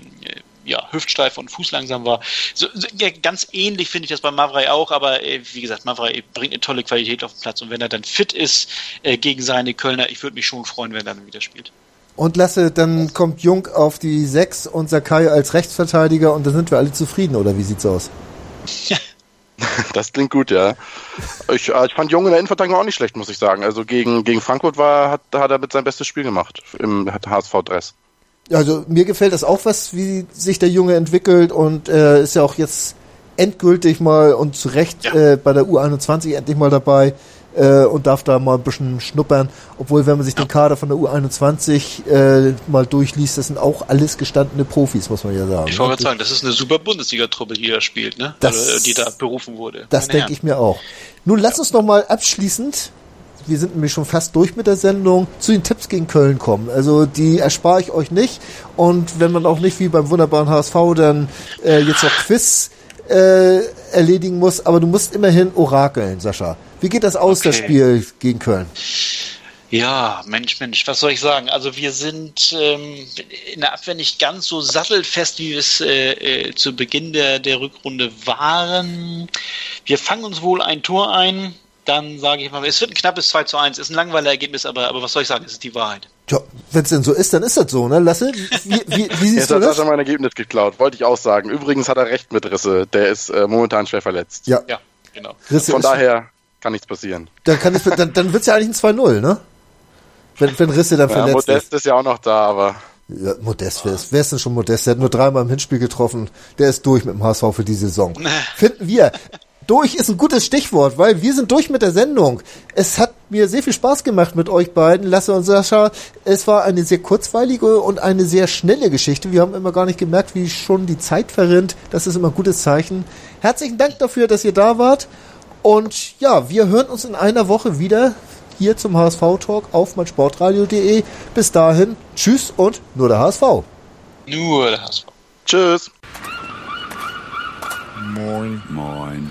ja, hüftsteif und fußlangsam war. So, so, ja, ganz ähnlich finde ich das bei Mavrei auch, aber äh, wie gesagt, Mavrei bringt eine tolle Qualität auf den Platz und wenn er dann fit ist äh, gegen seine Kölner, ich würde mich schon freuen, wenn er dann wieder spielt. Und Lasse, dann kommt Jung auf die 6 und Sakai als Rechtsverteidiger und dann sind wir alle zufrieden, oder wie sieht's aus? Das klingt gut, ja. Ich, äh, ich fand Jung in der Innenverteidigung auch nicht schlecht, muss ich sagen. Also gegen, gegen Frankfurt war, hat, hat er mit sein bestes Spiel gemacht im HSV-Dress. Also mir gefällt das auch, was wie sich der Junge entwickelt und äh, ist ja auch jetzt endgültig mal und zu Recht ja. äh, bei der U21 endlich mal dabei äh, und darf da mal ein bisschen schnuppern. Obwohl, wenn man sich den Kader von der U21 äh, mal durchliest, das sind auch alles gestandene Profis, muss man ja sagen. Ich wollte gerade sagen, das ist eine super Bundesliga-Truppe, die da spielt, ne? Das, Oder, die da berufen wurde. Das denke ich mir auch. Nun, lass uns noch mal abschließend wir sind nämlich schon fast durch mit der Sendung, zu den Tipps gegen Köln kommen. Also die erspare ich euch nicht. Und wenn man auch nicht wie beim wunderbaren HSV dann äh, jetzt noch Quiz äh, erledigen muss, aber du musst immerhin orakeln, Sascha. Wie geht das aus, okay. das Spiel gegen Köln? Ja, Mensch, Mensch, was soll ich sagen? Also wir sind ähm, in der Abwehr nicht ganz so sattelfest, wie wir es äh, äh, zu Beginn der, der Rückrunde waren. Wir fangen uns wohl ein Tor ein, dann sage ich mal, es wird ein knappes 2 zu 1, ist ein langweiliges Ergebnis, aber, aber was soll ich sagen, es ist die Wahrheit. Ja, wenn es denn so ist, dann ist das so, ne? Lasse, wie, wie, wie siehst Jetzt du das? Jetzt hat mein Ergebnis geklaut, wollte ich auch sagen. Übrigens hat er recht mit Risse, der ist äh, momentan schwer verletzt. Ja, ja genau. Risse Von daher kann nichts passieren. Dann, kann es, dann, dann wird es ja eigentlich ein 2-0, ne? Wenn, wenn Risse dann ja, verletzt Modest ist. ist ja auch noch da, aber. Ja, Modest, wer ist, wer ist denn schon Modest? Der hat nur dreimal im Hinspiel getroffen. Der ist durch mit dem HSV für die Saison. Finden wir. Durch ist ein gutes Stichwort, weil wir sind durch mit der Sendung. Es hat mir sehr viel Spaß gemacht mit euch beiden, Lasse und Sascha. Es war eine sehr kurzweilige und eine sehr schnelle Geschichte. Wir haben immer gar nicht gemerkt, wie schon die Zeit verrinnt. Das ist immer ein gutes Zeichen. Herzlichen Dank dafür, dass ihr da wart. Und ja, wir hören uns in einer Woche wieder hier zum HSV-Talk auf meinsportradio.de. Bis dahin, tschüss und nur der HSV. Nur der HSV. Tschüss. Moin. Moin.